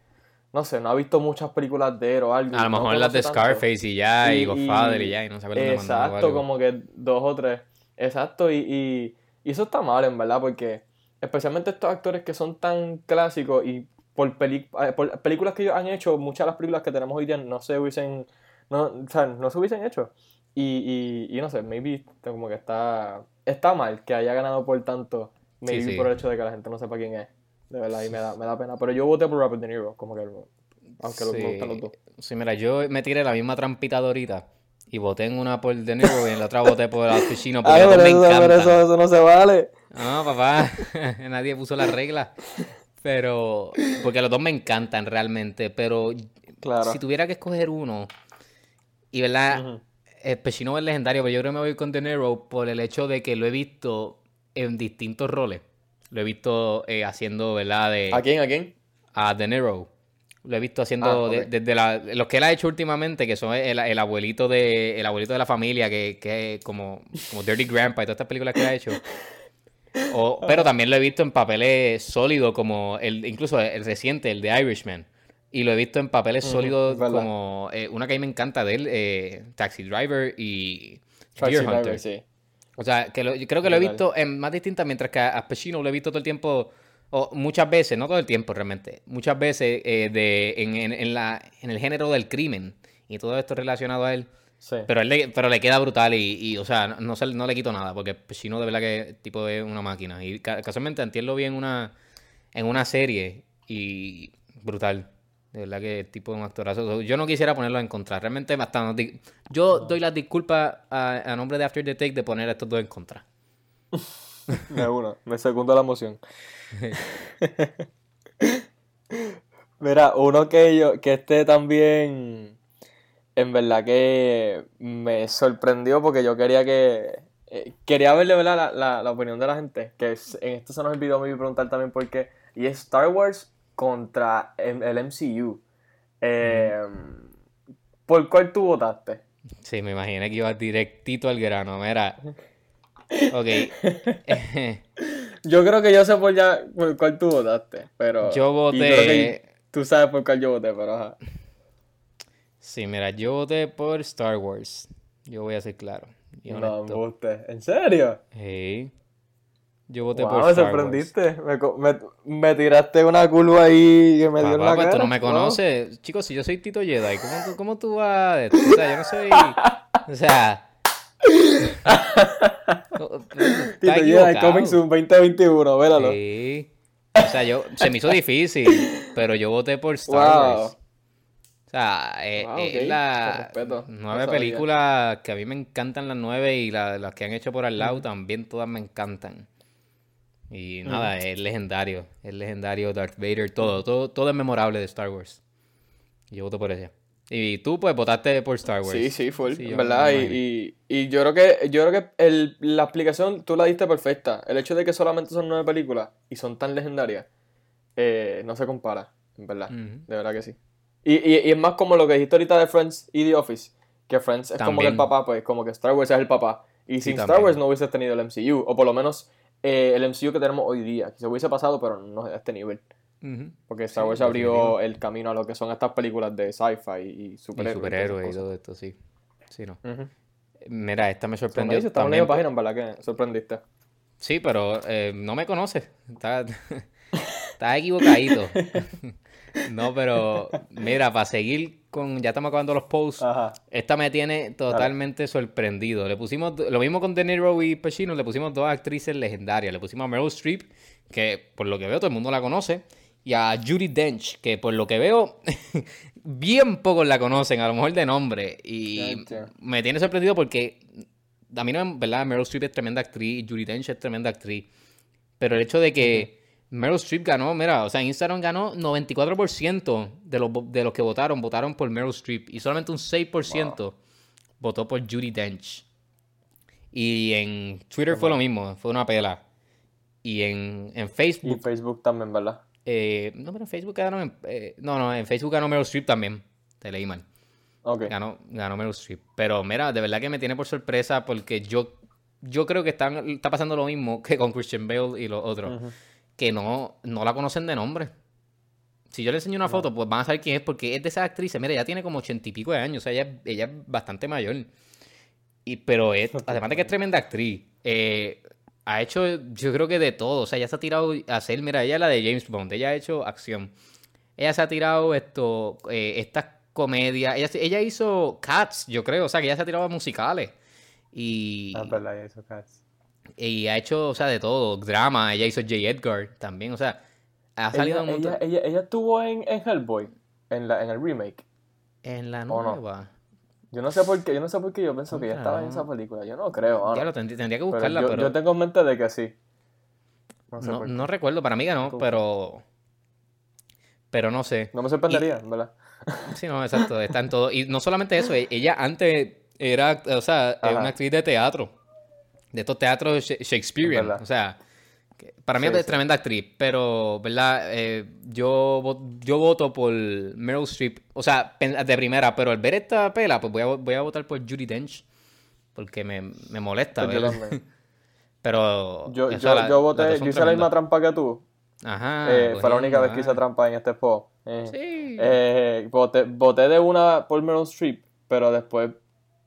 no sé, no ha visto muchas películas de él o algo. A lo no mejor las de tanto. Scarface y ya, y, Y- Godfather y, ya, y no se acuerdan Exacto, como que dos o tres. Exacto, y, y, y eso está mal, en verdad, porque especialmente estos actores que son tan clásicos y por, peli- eh, por películas que ellos han hecho, muchas de las películas que tenemos hoy día no se hubiesen, no, o sea, no se hubiesen hecho. Y, y, y no sé, maybe como que está, está mal que haya ganado por tanto maybe sí. por el hecho de que la gente no sepa quién es. De verdad, y me da, me da pena. Pero yo voté por Robert De Niro, como que, aunque lo- me gustan los dos. Sí, mira, yo me tiré la misma trampita de ahorita y voté en una por De Niro y en la otra voté por Al Pacino porque Ay, dos pero me eso, pero eso, eso no se vale. No, papá, nadie puso las reglas. Pero, porque los dos me encantan realmente, pero Claro. si tuviera que escoger uno, y verdad, Ujú. el Pacino es legendario, pero yo creo que me voy con De Niro por el hecho de que lo he visto en distintos roles. Lo he visto eh, haciendo, ¿verdad? De, ¿A quién? ¿A quién? a De Niro. Lo he visto haciendo Ah, desde la- los que él ha hecho últimamente, que son el, el abuelito de el abuelito de la familia, que, que es como, como Dirty Grandpa y todas estas películas que ha hecho. O- pero también lo he visto en papeles sólidos, como el, incluso el reciente, el de Irishman. Y lo he visto en papeles sólidos verdad. como eh, una que a mí me encanta de él, eh, Taxi Driver y Taxi Deer Driver, Hunter. sí. O sea, que lo- yo creo que lo he visto en más distintas, mientras que a a Pacino lo he visto todo el tiempo, o muchas veces, no todo el tiempo realmente, muchas veces eh, de, en, en- en la, en el género del crimen y todo esto relacionado a él. Sí. Pero, él le, pero le queda brutal y, y, o sea, no, no, se- no le quito nada, porque Pacino de verdad que tipo es una máquina. Y ca- casualmente antier lo vi en una, en una serie y brutal. De verdad que el tipo es un actorazo. Yo no quisiera ponerlo en contra. Realmente hasta Yo doy las disculpas a, a nombre de After the Take de poner a estos dos en contra. Me uno, me la emoción. Mira, uno que yo, que este también, en verdad que me sorprendió porque yo quería que, eh, quería verle. La, la, la opinión de la gente, que en esto se nos olvidó me preguntar también por qué, y es Star Wars contra el, MCU. Eh, ¿Por cuál tú votaste? Sí, me imaginé que iba directito al grano. Mira. Ok. Yo creo que yo sé por ya por cuál tú votaste, pero... Yo y creo que voté. Tú sabes por cuál yo voté, pero ajá. Sí, mira, yo voté por Star Wars. Yo voy a ser claro. No, honesto. embuste. ¿En serio? Sí. Yo voté Wow, por me Star Wars. sorprendiste. Me, me, me tiraste una curva ahí que me dio la pues cara. tú no me conoces. Chicos, si yo soy Tito Jedi, ¿cómo, tú- cómo tú vas? O sea, yo no soy. O sea. Tito Jedi Soon 2021, vélalo. Sí. O sea, yo, se me hizo difícil, pero yo voté por Star Wow. Wars. O sea, eh, Wow, eh, ok, la no nueve películas que a mí me encantan las nueve y la- las que han hecho por al lado también todas me encantan. Y nada, es legendario, es legendario Darth Vader, todo, todo, todo es memorable de Star Wars. Y yo voto por ese. Y tú pues votaste por Star Wars. Sí, sí, full, Sí, verdad. Y, y, y yo creo que, yo creo que el, la explicación tú la diste perfecta. El hecho de que solamente son nueve películas y son tan legendarias, eh, no se compara, en verdad. Ujú. De verdad que sí. Y, y, es más como lo que dijiste ahorita de Friends y The Office. Que Friends es como que el También. papá, pues como que Star Wars es el papá. Y Sí, sin Star también. Wars no hubieses tenido el MCU. O por lo menos eh, el MCU que tenemos hoy día. Se hubiese pasado, pero no a este nivel. Porque Star Sí, Wars abrió definitivo. el camino a lo que son estas películas de sci-fi y Y superhéroes. y superhéroes y todo esto, sí. Sí, no. Mira, esta me So, me sorprendió en la también. página, verdad que sorprendiste. Sí, pero eh, no me conoces. Estás estás equivocadito. No, pero mira, para seguir con. Ya estamos acabando los posts. Ajá. Esta me tiene totalmente sorprendido. Le pusimos lo mismo con De Niro y Pacino, le pusimos dos actrices legendarias. Le pusimos a Meryl Streep, que por lo que veo todo el mundo la conoce, y a Judy Dench, que por lo que veo bien pocos la conocen, a lo mejor de nombre. Y me tiene sorprendido porque a mí no, verdad, Meryl Streep es tremenda actriz, Judy Dench es tremenda actriz. Pero el hecho de que Meryl Streep ganó, mira, o sea, Instagram ganó 94% de los, de los que votaron, votaron por Meryl Streep. Y solamente un 6% votó por Judy Dench. Y en Twitter fue lo mismo, fue una pela. Y en, en Y Facebook, Facebook también, ¿verdad? Eh, no, pero en Facebook ganó, en- eh, no, no, en Facebook ganó Meryl Streep también. Te leí mal. Ok. Ganó, ganó Meryl Streep. Pero mira, de verdad que me tiene por sorpresa porque yo, yo creo que están, está pasando lo mismo que con Christian Bale y los otros. Que no, no la conocen de nombre. Si yo le enseño una foto, pues van a saber quién es porque es de esas actrices. Mira, ella tiene como ochenta y pico de años. O sea, ella, es- ella es bastante mayor. Y, pero es, además de que es tremenda actriz, eh, ha hecho, yo creo que de todo. O sea, ella se ha tirado a hacer, mira, ella es la de James Bond, ella ha hecho acción. Ella se ha tirado esto, eh, estas comedias. Ella, ella hizo Cats, yo creo. O sea, que ella se ha tirado a musicales. Y, Ah, verdad, ya hizo Cats. Y ha hecho, o sea, de todo. Drama, ella hizo J. Edgar también, o sea, ha salido ella, un montón. ella, ella, ella estuvo en, en Hellboy, en, la, en el remake. En la ¿O no? Yo no sé por qué, yo no sé por qué yo pienso que ella Contra, estaba en no. esa película. Yo no creo, mano. Ya lo tendría, tendría que Pero buscarla, yo, pero, yo tengo en mente de que sí. No sé no, por qué. no recuerdo, para mí ganó, Tú. pero... Pero no sé. No me sorprendería, ¿verdad? Sí, no, exacto, está en todo. Y no solamente eso, e- ella antes era, o sea, eh, Ajá. una actriz de teatro. De estos teatros Sha- Shakespearean. verdad. O sea, que para mí Sí, es sí. tremenda actriz, pero, ¿verdad? Eh, yo, yo voto por Meryl Streep. O sea, de primera, pero al ver esta pela, pues voy a, voy a votar por Judy Dench. Porque me, me molesta Pues yo. Pero. Yo, yo, la- yo voté, yo hice la misma trampa que tú. Ajá. Eh, fue la única vez que hice trampa en este juego. Eh. Sí. eh, voté, voté de una por Meryl Streep, pero después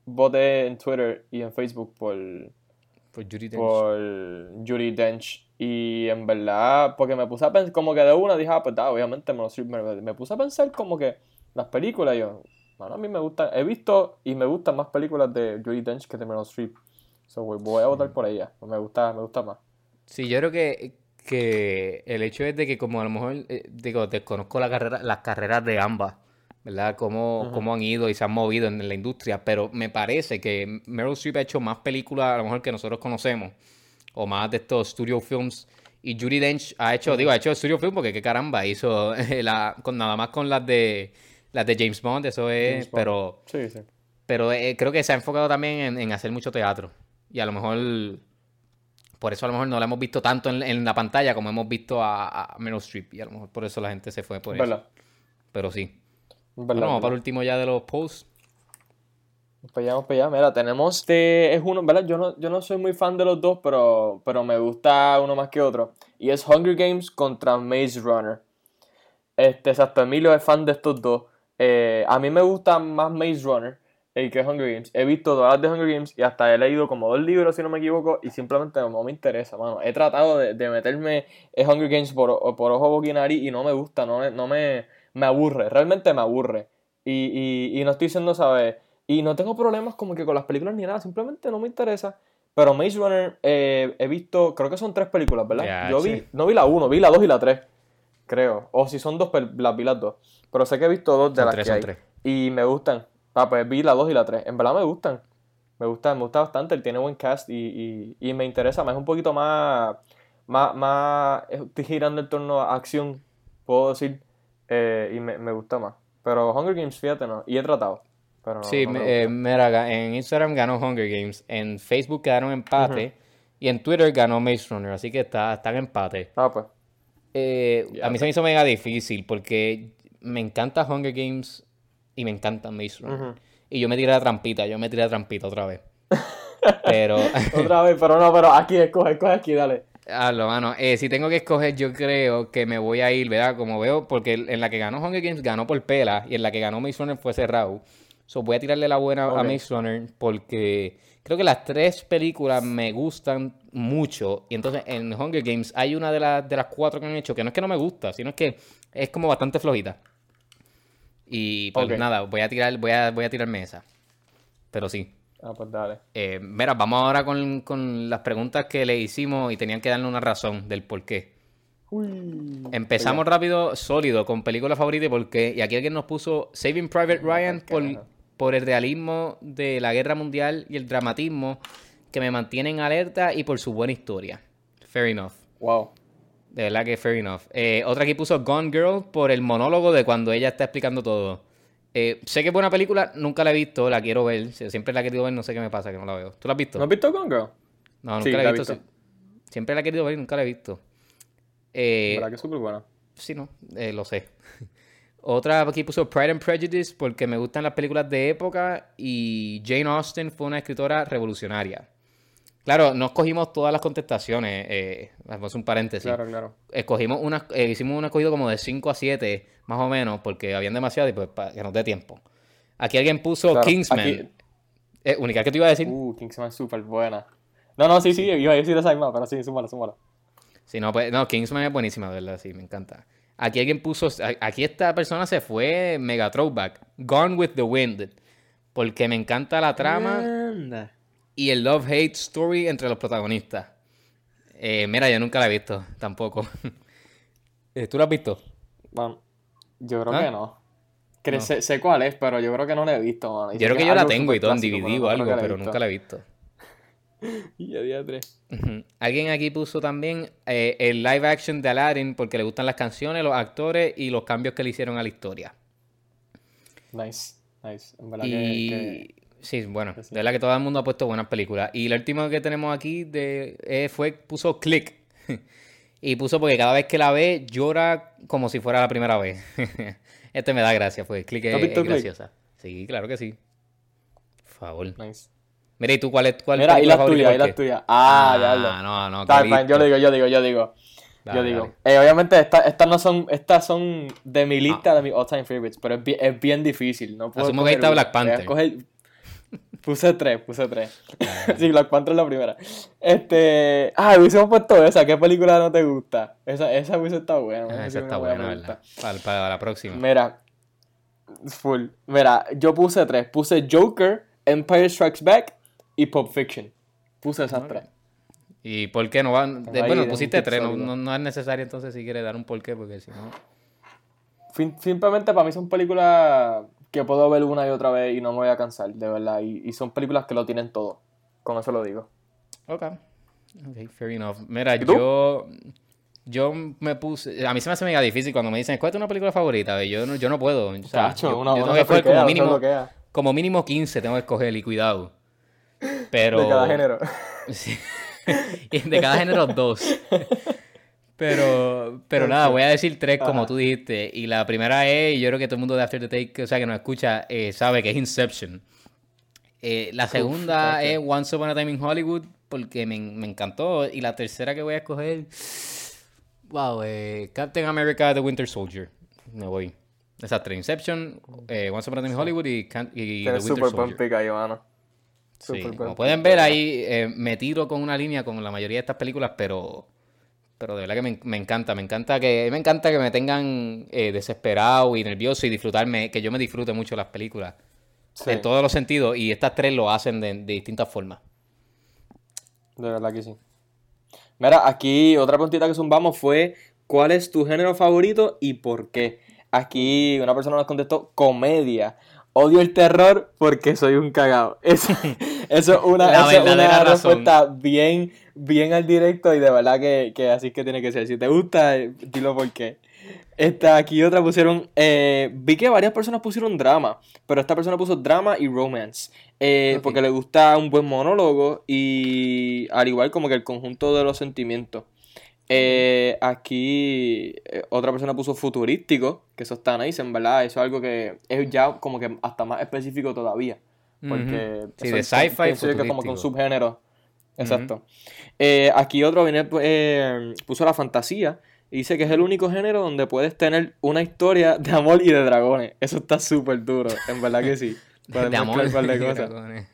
voté en Twitter y en Facebook por, por Judy Dench. por Judy Dench. Y en verdad, porque me puse a pensar, como que de una dije, ah, pues da, obviamente Meryl Streep. Me, me puse a pensar como que las películas, yo, bueno, a mí me gustan, he visto y me gustan más películas de Judy Dench que de Meryl Streep. So, voy- voy a votar por ella, me gusta, me gusta más. Sí, yo creo que, que el hecho es de que como a lo mejor, eh, digo, desconozco la carrera, las carreras de ambas, ¿verdad? Cómo, Ujú. cómo han ido y se han movido en la industria, pero me parece que Meryl Streep ha hecho más películas a lo mejor que nosotros conocemos, o más de estos studio films, y Judy Dench ha hecho, digo, ha hecho studio film porque qué caramba, hizo la, con, nada más con las de, las de James Bond, eso es, Bond. pero... Sí, sí. Pero eh, creo que se ha enfocado también en, en hacer mucho teatro. Y a lo mejor, por eso a lo mejor no la hemos visto tanto en, en la pantalla como hemos visto a, a Meryl Streep. Y a lo mejor por eso la gente se fue por eso. Pero sí. Bueno, vamos para el último ya de los posts. Pues ya, pues ya, mira, tenemos este, es uno, ¿verdad? Yo no, yo no soy muy fan de los dos, pero, pero me gusta uno más que otro. Y es Hunger Games contra Maze Runner. Este, exacto, Emilio es fan de estos dos. Eh, a mí me gusta más Maze Runner eh, que Hunger Games. He visto todas las de Hunger Games y hasta he leído como dos libros, si no me equivoco, y simplemente no me interesa, mano. He tratado de, de meterme Hunger Games por, por ojo, boca y no me gusta, no, no me, me aburre, realmente me aburre. Y, y, y no estoy diciendo, ¿sabes? Y no tengo problemas como que con las películas ni nada, simplemente no me interesa. Pero Maze Runner eh, he visto, creo que son tres películas, ¿verdad? Ya, Yo sí. vi, no vi la uno, vi la dos y la tres, creo. O si son dos, las vi las dos. Pero sé que he visto dos de Son las tres, que hay. tres. Y me gustan. Ah, pues vi la 2 y la 3. En verdad me gustan. Me gusta, me gusta bastante. Él tiene buen cast y, y, y me interesa más. Es un poquito más. Más. más estoy girando en torno a acción, puedo decir. Eh, y me, me gusta más. Pero Hunger Games, fíjate, no. Y he tratado. Pero no, sí, no me eh, mira, en Instagram ganó Hunger Games. En Facebook quedaron empate. Y en Twitter ganó Maze Runner. Así que está, está en empate. Ah, pues. Eh, a mí se me hizo mega difícil porque me encanta Hunger Games y me encanta Maze Runner. Y yo me tiré la trampita, yo me tiré la trampita otra vez. Pero, Otra vez, pero no, pero aquí, escoge, escoge aquí, dale. A lo mano, eh, si tengo que escoger, yo creo que me voy a ir, ¿verdad? Como veo, porque en la que ganó Hunger Games ganó por pela y en la que ganó Maze Runner fue cerrado. So voy a tirarle la buena a. Maze Runner porque creo que las tres películas me gustan mucho. Y entonces en Hunger Games hay una de, las de las cuatro que han hecho que no es que no me gusta, sino es que es como bastante flojita. Y pues nada, voy a tirar, voy a, voy a tirarme esa. Pero sí. Ah, pues dale. Eh, mira, vamos ahora con, con las preguntas que le hicimos y tenían que darle una razón del por qué. Uy. Empezamos rápido, sólido, con película favorita y por qué. Y aquí alguien nos puso Saving Private Ryan por, por el realismo de la guerra mundial y el dramatismo que me mantienen alerta y por su buena historia. Fair enough. Wow. De verdad que fair enough. Eh, otra aquí puso Gone Girl por el monólogo de cuando ella está explicando todo. Eh, sé que es buena película, nunca la he visto, la quiero ver. Siempre la he querido ver, no sé qué me pasa, que no la veo. ¿Tú la has visto? ¿No has visto Gone Girl? No, nunca Sí, la he visto. visto. sí. Siempre la he querido ver y nunca la he visto. Eh, ¿Verdad que es súper buena? sí, no, eh, lo sé. Otra aquí puso Pride and Prejudice porque me gustan las películas de época y Jane Austen fue una escritora revolucionaria. Claro, no escogimos todas las contestaciones, eh, hacemos un paréntesis. Claro, claro. Escogimos unas, eh, hicimos un escogido como de 5 a 7, más o menos, porque habían demasiado y pues para que nos dé tiempo. Aquí alguien puso Claro, Kingsman. aquí- Eh, única que te iba a decir. Uh, Kingsman es súper buena. No, no, sí, sí, iba a decir esa misma, pero sí, súmala, súmala. Sí, no, pues, no, Kingsman es buenísima, de verdad, sí, me encanta. Aquí alguien puso, aquí esta persona se fue mega throwback, Gone with the Wind, porque me encanta la trama Anda. Y el love-hate story entre los protagonistas. Eh, mira, yo nunca la he visto, tampoco. Eh, ¿Tú la has visto? Bueno, yo creo ¿Ah? que no. Sé, sé cuál es, pero yo creo que no la he visto, Yo creo que yo la tengo y todo en DVD o algo, pero nunca la he visto. Y a día tres. Ujú. Alguien aquí puso también eh, el live action de Aladdin porque le gustan las canciones, los actores y los cambios que le hicieron a la historia. Nice, nice. En verdad que... sí, bueno, que sí. de verdad que todo el mundo ha puesto buenas películas. Y la última que tenemos aquí de, eh, fue, puso Click. y puso porque cada vez que la ve llora como si fuera la primera vez. este me da gracia, pues Click ¿Tú has es, graciosa. Sí, claro que sí. Por favor. Nice. Mira, ¿y tú cuál es cuál Mira, y favorita tuyas, y qué? tuyas. Ah, ya Ah, no, no, ¿qué bien, yo digo, yo digo, yo digo. Dale, yo digo. Eh, obviamente, esta- estas no son, estas son de mi lista de mis all-time favorites, pero es bien, es bien difícil. No puedo Asumo que ahí está. Black Panther. Puse tres, puse tres. sí, Black Panther es la primera. Este. Ah, hubiésemos puesto esa. ¿Qué película no te gusta? Esa, esa hubiese estado buena. Ah, esa está buena. ¿verdad? Para, para la próxima. Mira, full. Mira, yo puse tres. Puse Joker, Empire Strikes Back y Pulp Fiction. Puse esas tres. ¿Y por qué no van? Ahí bueno, pusiste tres, no, no, no es necesario entonces si quieres dar un porqué, porque si no. Simplemente para mí son películas que puedo ver una y otra vez y no me voy a cansar, de verdad. Y, y son películas que lo tienen todo. Con eso lo digo. Ok. Ok, fair enough. Mira, ¿Y tú? yo. Yo me puse. A mí se me hace mega difícil cuando me dicen, ¿cuál es una película favorita? ve? Yo no, yo no puedo. O sea, yo, yo tengo que escoger como mínimo, como mínimo 15, tengo que escoger y cuidado. Pero. De cada género. Sí. Y de cada género, dos. Pero, pero nada, voy a decir tres como tú dijiste. Y la primera es, y yo creo que todo el mundo de After the Take, o sea, que nos escucha, eh, sabe que es Inception. Eh, la segunda es Once Upon a Time in Hollywood, porque me, me encantó. Y la tercera que voy a escoger, wow, eh, Captain America The Winter Soldier. Me voy. Esas tres, Inception, eh, Once Upon a Time in Hollywood y, Can- y The Winter buen Soldier. Sí, como pueden ver ahí, eh, me tiro con una línea con la mayoría de estas películas, pero, pero de verdad que me, me encanta, me encanta que, me encanta que me tengan eh, desesperado y nervioso y disfrutarme, que yo me disfrute mucho las películas, Sí, en todos los sentidos, y estas tres lo hacen de, de distintas formas. de verdad que sí. Mira, aquí otra preguntita que zumbamos fue: ¿Cuál es tu género favorito y por qué? Aquí una persona nos contestó: comedia. Odio el terror porque soy un cagado. Eso, eso es una, La eso es una razón. respuesta bien, bien al directo y de verdad que, que así es que tiene que ser. Si te gusta, dilo por qué. Esta, aquí otra pusieron, eh, vi que varias personas pusieron drama, pero esta persona puso drama y romance, eh, porque le gusta un buen monólogo y al igual como que el conjunto de los sentimientos. Eh, aquí eh, otra persona puso futurístico, que eso está nice, en verdad, eso es algo que es ya como que hasta más específico todavía, porque Ujú. Sí, eso de es- sci-fi como que un subgénero. Exacto. Eh, aquí otro viene, eh, puso la fantasía y dice que es el único género donde puedes tener una historia de amor y de dragones. Eso está súper duro, en verdad que sí. De amor. mezclar un par de y cosas. dragones.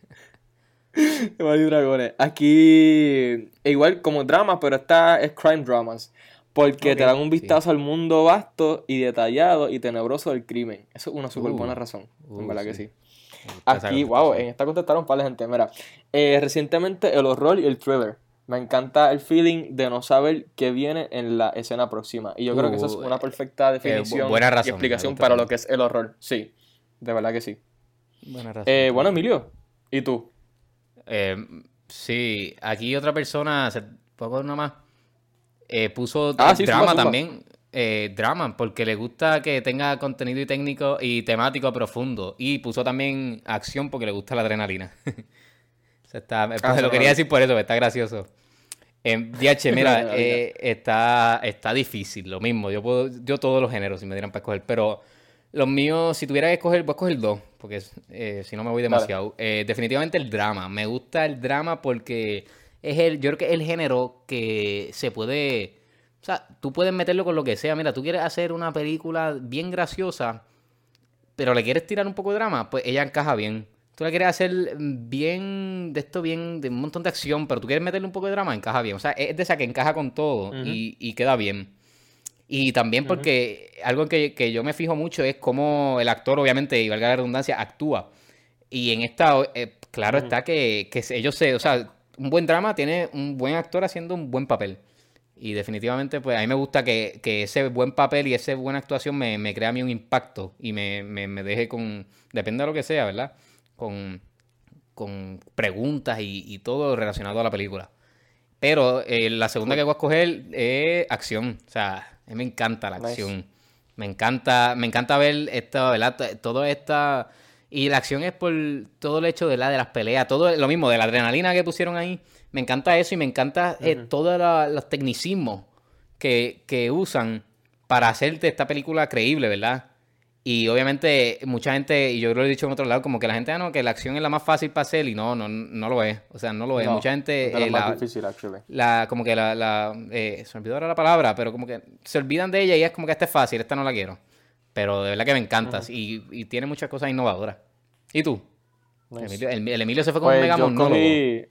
Amor y dragones. Aquí, igual como dramas, pero esta es crime dramas. Porque te dan un sí. vistazo al mundo vasto y detallado y tenebroso del crimen. Eso es una súper buena Uh, razón. uh, en verdad que sí. Aquí, wow, en esta contestaron para la gente. Mira, eh, recientemente el horror y el thriller. Me encanta el feeling de no saber qué viene en la escena próxima. Y yo creo que eso es una perfecta definición buena razón, y explicación para lo que es el horror. Sí, de verdad que sí. Buena razón. Eh, bueno, Emilio, ¿y tú? Eh, sí, aquí otra persona, hace poco nomás, eh, puso Ah, eh, sí, drama también. eh, drama, porque le gusta que tenga contenido y técnico y temático profundo. Y puso también acción porque le gusta la adrenalina. O sea, está, pues, Ah, lo quería decir por eso, está gracioso. Eh, DH, mira, eh, está, está difícil, lo mismo. Yo puedo, yo todos los géneros si me dieran para escoger, pero los míos, si tuviera que escoger, voy a escoger dos, porque eh, si no me voy demasiado. Eh, definitivamente el drama. Me gusta el drama porque es el, yo creo que es el género que se puede, o sea, tú puedes meterlo con lo que sea. Mira, tú quieres hacer una película bien graciosa, pero le quieres tirar un poco de drama, pues ella encaja bien. Tú la quieres hacer bien, de esto bien, de un montón de acción, pero tú quieres meterle un poco de drama, encaja bien. O sea, es de esa que encaja con todo y, y queda bien. Y también porque algo que, que yo me fijo mucho es cómo el actor, obviamente, y valga la redundancia, actúa. Y en esta, eh, claro está que, que ellos se, o sea, un buen drama tiene un buen actor haciendo un buen papel. Y definitivamente, pues a mí me gusta que, que ese buen papel y esa buena actuación me, me crea a mí un impacto y me, me, me, deje con, depende de lo que sea, ¿verdad? Con, con preguntas y, y todo relacionado a la película. Pero eh, la segunda que voy a escoger es acción. O sea, a mí me encanta la acción. Me encanta, me encanta ver esta, ¿verdad? Toda esta... Y la acción es por todo el hecho de, la, de las peleas, todo lo mismo, de la adrenalina que pusieron ahí. Me encanta eso y me encanta eh, uh -huh. todos los tecnicismos que, que usan para hacerte esta película creíble, ¿verdad? Y obviamente mucha gente, y yo lo he dicho en otro lado, como que la gente, ah, no, que la acción es la más fácil para hacer y no, no, no lo es. O sea, no lo es. No, mucha gente... Es eh, la, más difícil, actually. La, como que la... la eh, se olvidó ahora la palabra, pero como que se olvidan de ella y es como que esta es fácil, esta no la quiero. Pero de verdad que me encanta uh -huh. y, y, tiene muchas cosas innovadoras. ¿Y tú? Nice. Emilio, el, el, Emilio se fue con pues un mega monólogo. Cogí...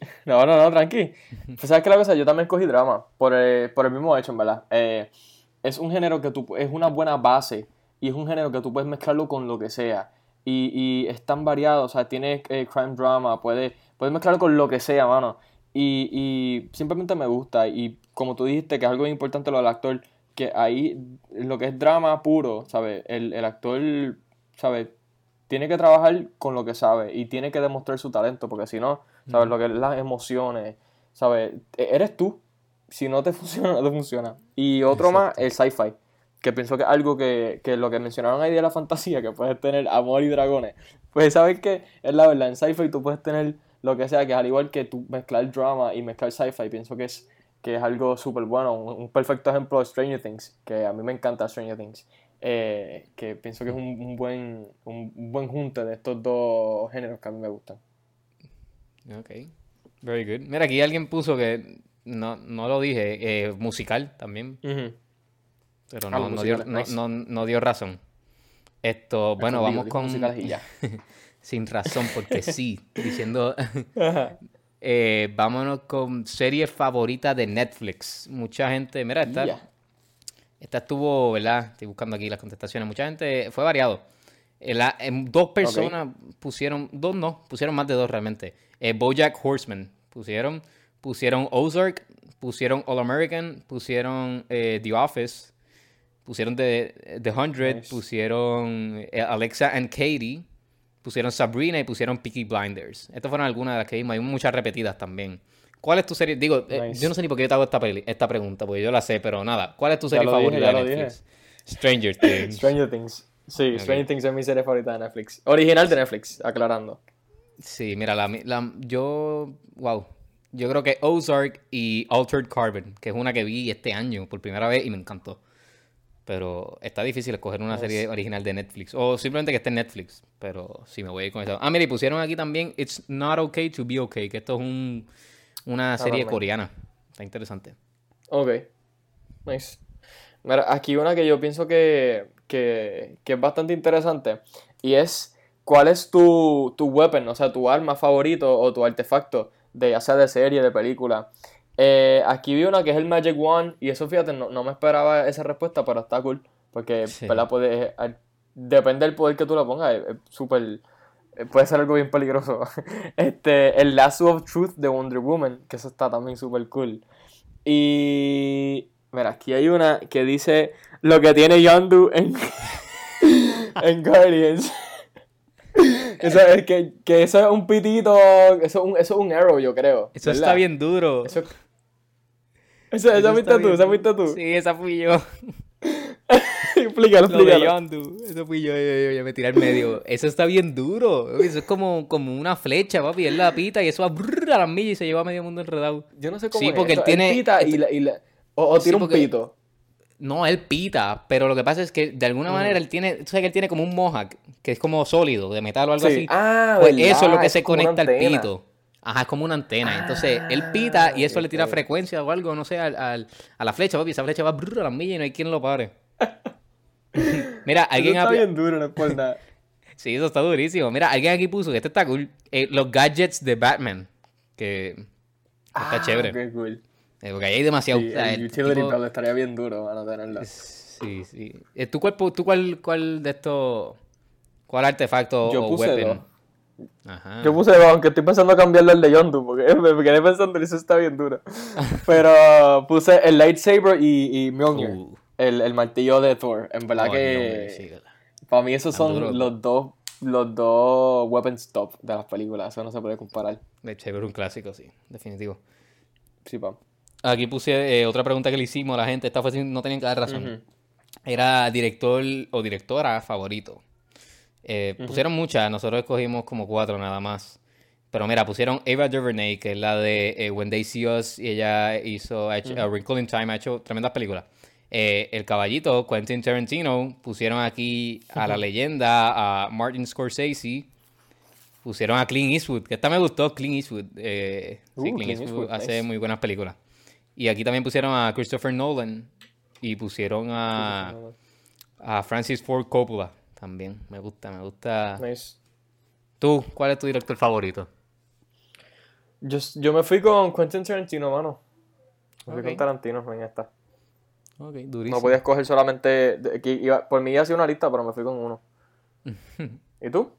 No, no, no, tranqui. pues sabes que la cosa, yo también cogí drama, por el, por el mismo hecho, en verdad. Eh, es un género que tú, es una buena base y es un género que tú puedes mezclarlo con lo que sea. Y, y es tan variado, o sea, tiene eh, crime drama, puedes, puedes mezclarlo con lo que sea, mano. Y, y, simplemente me gusta. Y como tú dijiste, que es algo importante lo del actor, que ahí lo que es drama puro, ¿sabes? El, el actor, ¿sabes? Tiene que trabajar con lo que sabe y tiene que demostrar su talento, porque si no, ¿sabes? Mm. Lo que es las emociones, ¿sabes? E, Eres tú. Si no te funciona, no te funciona. Y otro Exacto. más, el sci-fi que pienso que es algo que, que, lo que mencionaron ahí de la fantasía, que puedes tener amor y dragones, pues sabes que es la verdad, en sci-fi tú puedes tener lo que sea, que es al igual que tú mezclar drama y mezclar sci-fi, pienso que es, que es algo súper bueno, un, un, perfecto ejemplo de Stranger Things, que a mí me encanta Stranger Things, eh, que pienso que es un, un buen, un, buen junte de estos dos géneros que a mí me gustan. Ok, very good. Mira, aquí alguien puso que, no, no lo dije, eh, musical también. Uh -huh. Pero no, no, dio, no, dio, razón. Esto, es bueno, vamos con. Sin razón, porque sí. diciendo. eh, vámonos con serie favorita de Netflix. Mucha gente. Mira, esta. Esta estuvo, ¿verdad? Estoy buscando aquí las contestaciones. Mucha gente. Fue variado. Eh, la, dos personas okay. pusieron. Dos no, pusieron más de dos realmente. Eh, Bojack Horseman pusieron. Pusieron Ozark. Pusieron All American. Pusieron eh, The Office pusieron The, The Hundred, nice. pusieron eh, Alexa and Katie, pusieron Sabrina y pusieron Peaky Blinders. Estas fueron algunas de las que vimos, hay muchas repetidas también. ¿Cuál es tu serie? Digo, nice. eh, yo no sé ni por qué yo te hago esta, esta pregunta, porque yo la sé, pero nada. ¿Cuál es tu serie favorita dije, de Netflix? Stranger Things. Stranger Things. Sí, okay. Stranger Things es mi serie favorita de Netflix. Original de Netflix, aclarando. Sí, mira, la, la, yo. Wow. Yo creo que Ozark y Altered Carbon, que es una que vi este año por primera vez y me encantó. Pero está difícil escoger una serie original de Netflix. O simplemente que esté en Netflix. Pero sí, me voy a ir con eso. Ah, mira, y pusieron aquí también It's Not Okay to Be Okay. Que esto es un, una serie ah, coreana. Está interesante. Ok. Nice. Mira, aquí una que yo pienso que, que, que es bastante interesante. Y es, ¿cuál es tu, tu weapon? O sea, tu arma favorito o tu artefacto. De, ya sea de serie, de película. Eh, aquí vi una que es el Magic Wand y eso fíjate, no, no me esperaba esa respuesta, pero está cool. Porque, sí. ¿verdad? Puede, eh, depende del poder que tú la pongas, es, súper... Eh, puede ser algo bien peligroso. Este, el Lasso of Truth de Wonder Woman, que eso está también súper cool. Y... Mira, aquí hay una que dice lo que tiene Yondu en, en Guardians. Eso es que, que, eso es un pitito, eso es un, eso es un arrow, yo creo. Eso ¿verdad? está bien duro. Eso, esa, esa fuiste tú, esa fuiste tú. Sí, esa fui yo. explícalo, explícalo. Eso fui yo, yo, yo, yo, me tiré al medio. Eso está bien duro. Eso es como, como una flecha, papi. Él la pita y eso va brrr, a las millas y se lleva a medio mundo enredado. Yo no sé cómo Sí, porque eso. él tiene... Él pita y la, y la... O, o tira sí, un pito. No, él pita, pero lo que pasa es que de alguna manera él tiene, tú sabes que él tiene como un mohawk, que es como sólido, de metal o algo sí. así. Ah, pues ¿verdad? eso es lo que es se conecta al pito. Ajá, es como una antena. Ah, Entonces, él pita y eso le tira frecuencia o algo, no sé, al, al, a la flecha, papi. Esa flecha va brrr, a las millas y no hay quien lo pare. Mira, alguien... Eso está bien duro, no es por nada. sí, eso está durísimo. Mira, alguien aquí puso que este está cool. Eh, los gadgets de Batman. Que está ah, chévere. Qué cool. Eh, porque ahí hay demasiado... Sí, o sea, el utility tipo... estaría bien duro, van a tenerlo. Sí, sí. Eh, ¿Tú cuál, tú cuál, cuál de estos... ¿Cuál artefacto Yo o puse weapon? Dos. Ajá. Yo puse, aunque estoy pensando cambiarlo al de Yondu, porque me quedé pensando y eso está bien duro. Pero puse el lightsaber y, y Mjolnir, Uh. el, el martillo de Thor. En verdad Oh, que no, para mí esos son duro. los dos los dos weapons top de las películas. Eso no se puede comparar. Lightsaber es un clásico, sí, definitivo. Sí, pa. Aquí puse eh, otra pregunta que le hicimos a la gente. Esta fue no tenían que dar razón. Era director o directora favorito. Eh, Pusieron muchas, nosotros escogimos como cuatro nada más. Pero mira, pusieron Ava DuVernay, que es la de eh, When They See Us, y ella hizo ha hecho- A Wrinkle in Time, ha hecho tremendas películas. Eh, El Caballito, Quentin Tarantino, pusieron aquí a la leyenda, a Martin Scorsese, pusieron a Clint Eastwood, que esta me gustó, Clint Eastwood. eh, sí, Uh, Clint Clint Eastwood Eastwood, hace nice. muy buenas películas. Y aquí también pusieron a Christopher Nolan y pusieron a, a Francis Ford Coppola también. Me gusta, me gusta. Nice. ¿Tú, cuál es tu director favorito? Yo, yo me fui con Quentin Tarantino, mano. Me fui con Tarantino en esta. Ok, No durísimo. podía escoger solamente. iba- por mí iba a ser una lista, pero me fui con uno. ¿Y tú?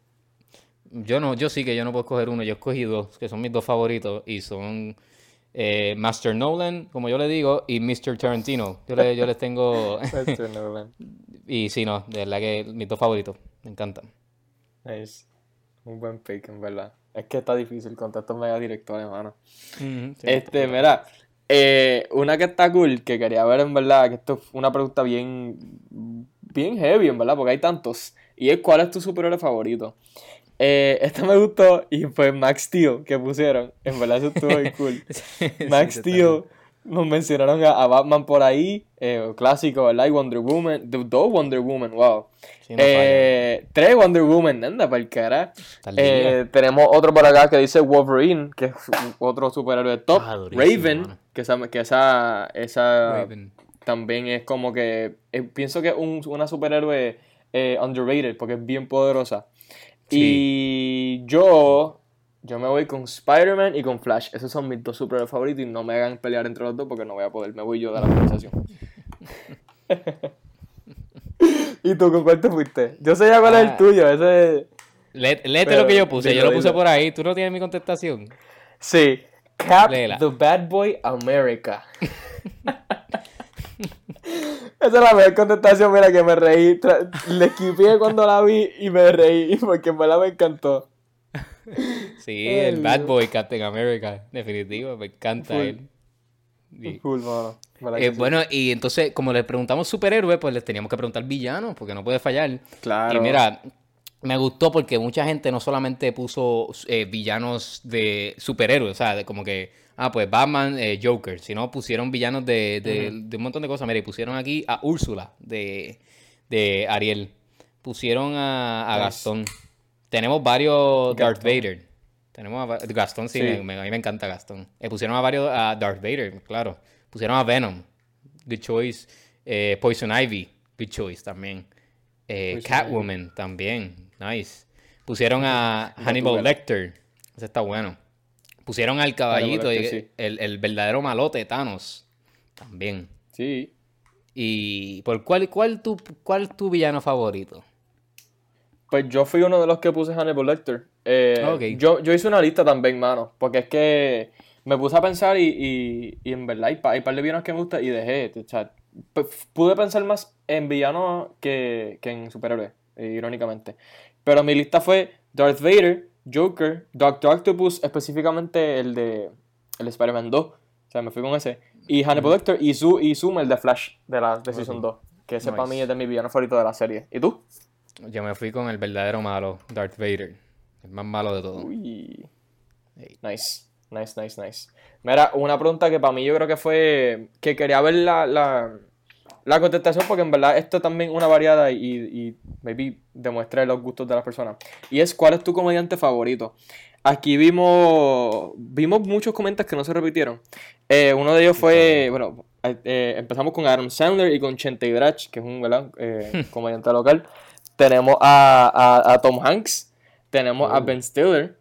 Yo no, yo sí que yo no puedo escoger uno, yo escogí dos, que son mis dos favoritos, y son eh, Master Nolan, como yo le digo, y Mr. Tarantino. Yo, le- yo les tengo. Mr. Nolan. y sí, no, de verdad que mis dos favoritos. Me encantan. Nice. Un buen pick, en verdad. Es que está difícil con estos mega directores, mano. Ujú, sí. Este, mira, eh, una que está cool, que quería ver en verdad, que esto es una pregunta bien, bien heavy, en verdad, porque hay tantos. Y es, ¿cuál es tu superhéroe favorito? Eh, esta me gustó y fue Max Steel que pusieron. En verdad, eso estuvo bien cool. Max Sí, Steel, nos mencionaron a, a Batman por ahí, eh, clásico, ¿verdad? Y Wonder Woman, dos Wonder Woman, wow. Sí, no falla. Eh, tres Wonder Woman, anda, para el cara. Eh, tenemos otro por acá que dice Wolverine, que es otro superhéroe top. Ah, durísimo, Raven, que, esa, que esa, esa Raven. también es como que. eh, pienso que es un- una superhéroe eh, underrated porque es bien poderosa. Y yo. Yo me voy con Spider-Man y con Flash. Esos son mis dos superhéroes favoritos y no me hagan pelear entre los dos porque no voy a poder. Me voy yo de la conversación. ¿Y tú con cuál te fuiste? Yo sé ya cuál es el Ah. tuyo. Ese. Lé- léete Pero, lo que yo puse, dilo, yo lo puse dilo. por ahí. ¿Tú no tienes mi contestación? Sí. Cap Léela. the Bad Boy America. Esa es la mejor contestación, mira que me reí. Le esquipié cuando la vi y me reí porque en verdad me encantó. Sí, Ay, el Bad. Boy Captain America, definitivo, me encanta Full. él. Y- Cool, mano. ¿Verdad que eh, sí? bueno, y entonces, como les preguntamos superhéroe, pues les teníamos que preguntar villano, porque no puede fallar. Claro. Y mira, me gustó porque mucha gente no solamente puso eh, villanos de superhéroes, o sea, de como que, ah, pues Batman, eh, Joker, sino pusieron villanos de, de, de un montón de cosas. Mira, y pusieron aquí a Úrsula de, de Ariel. Pusieron a. Gastón. Tenemos varios Darth. Vader. Tenemos a Gastón, sí, Sí. me- me- a mí me encanta Gastón. Eh, pusieron a varios a Darth Vader, claro. Pusieron a Venom, good choice. Eh, Poison Ivy, good choice también. Eh, Catwoman también, nice. Pusieron a Hannibal. Lecter, ese está bueno. Pusieron al caballito, y- sí. el, el verdadero malote, Thanos, también. Sí. Y por cuál, cuál tu, cuál tu villano favorito? Pues yo fui uno de los que puse Hannibal Lecter. Eh, Ok. yo, yo hice una lista también, mano. Porque es que me puse a pensar y, y, y en verdad hay, pa- hay par de villanos que me gustan y dejé. O sea, pude pensar más en villanos que, que en superhéroes, irónicamente. Pero mi lista fue Darth Vader, Joker, Doctor Octopus, específicamente el de el de Spider-Man 2. O sea, me fui con ese. Y Hannibal Lecter y, Su, y Zoom, el de Flash, de la de Season Ok. 2. Que ese para Nice. mí es de mi villano favorito de la serie. ¿Y tú? Yo me fui con el verdadero malo, Darth Vader. El más malo de todos. Uy. Ey. Nice, nice, nice, nice. Mira, una pregunta que para mí yo creo que fue que quería ver la, la, la contestación porque en verdad esto también es una variada y, y maybe demuestra los gustos de las personas. Y es, ¿cuál es tu comediante favorito? Aquí vimos vimos muchos comentarios que no se repitieron. Eh, uno de ellos fue, bueno, eh, eh, empezamos con Adam Sandler y con Chente Ibrach, que es un ¿verdad? Eh, comediante local. Tenemos a, a, a Tom Hanks, tenemos a Oh. Ben Stiller,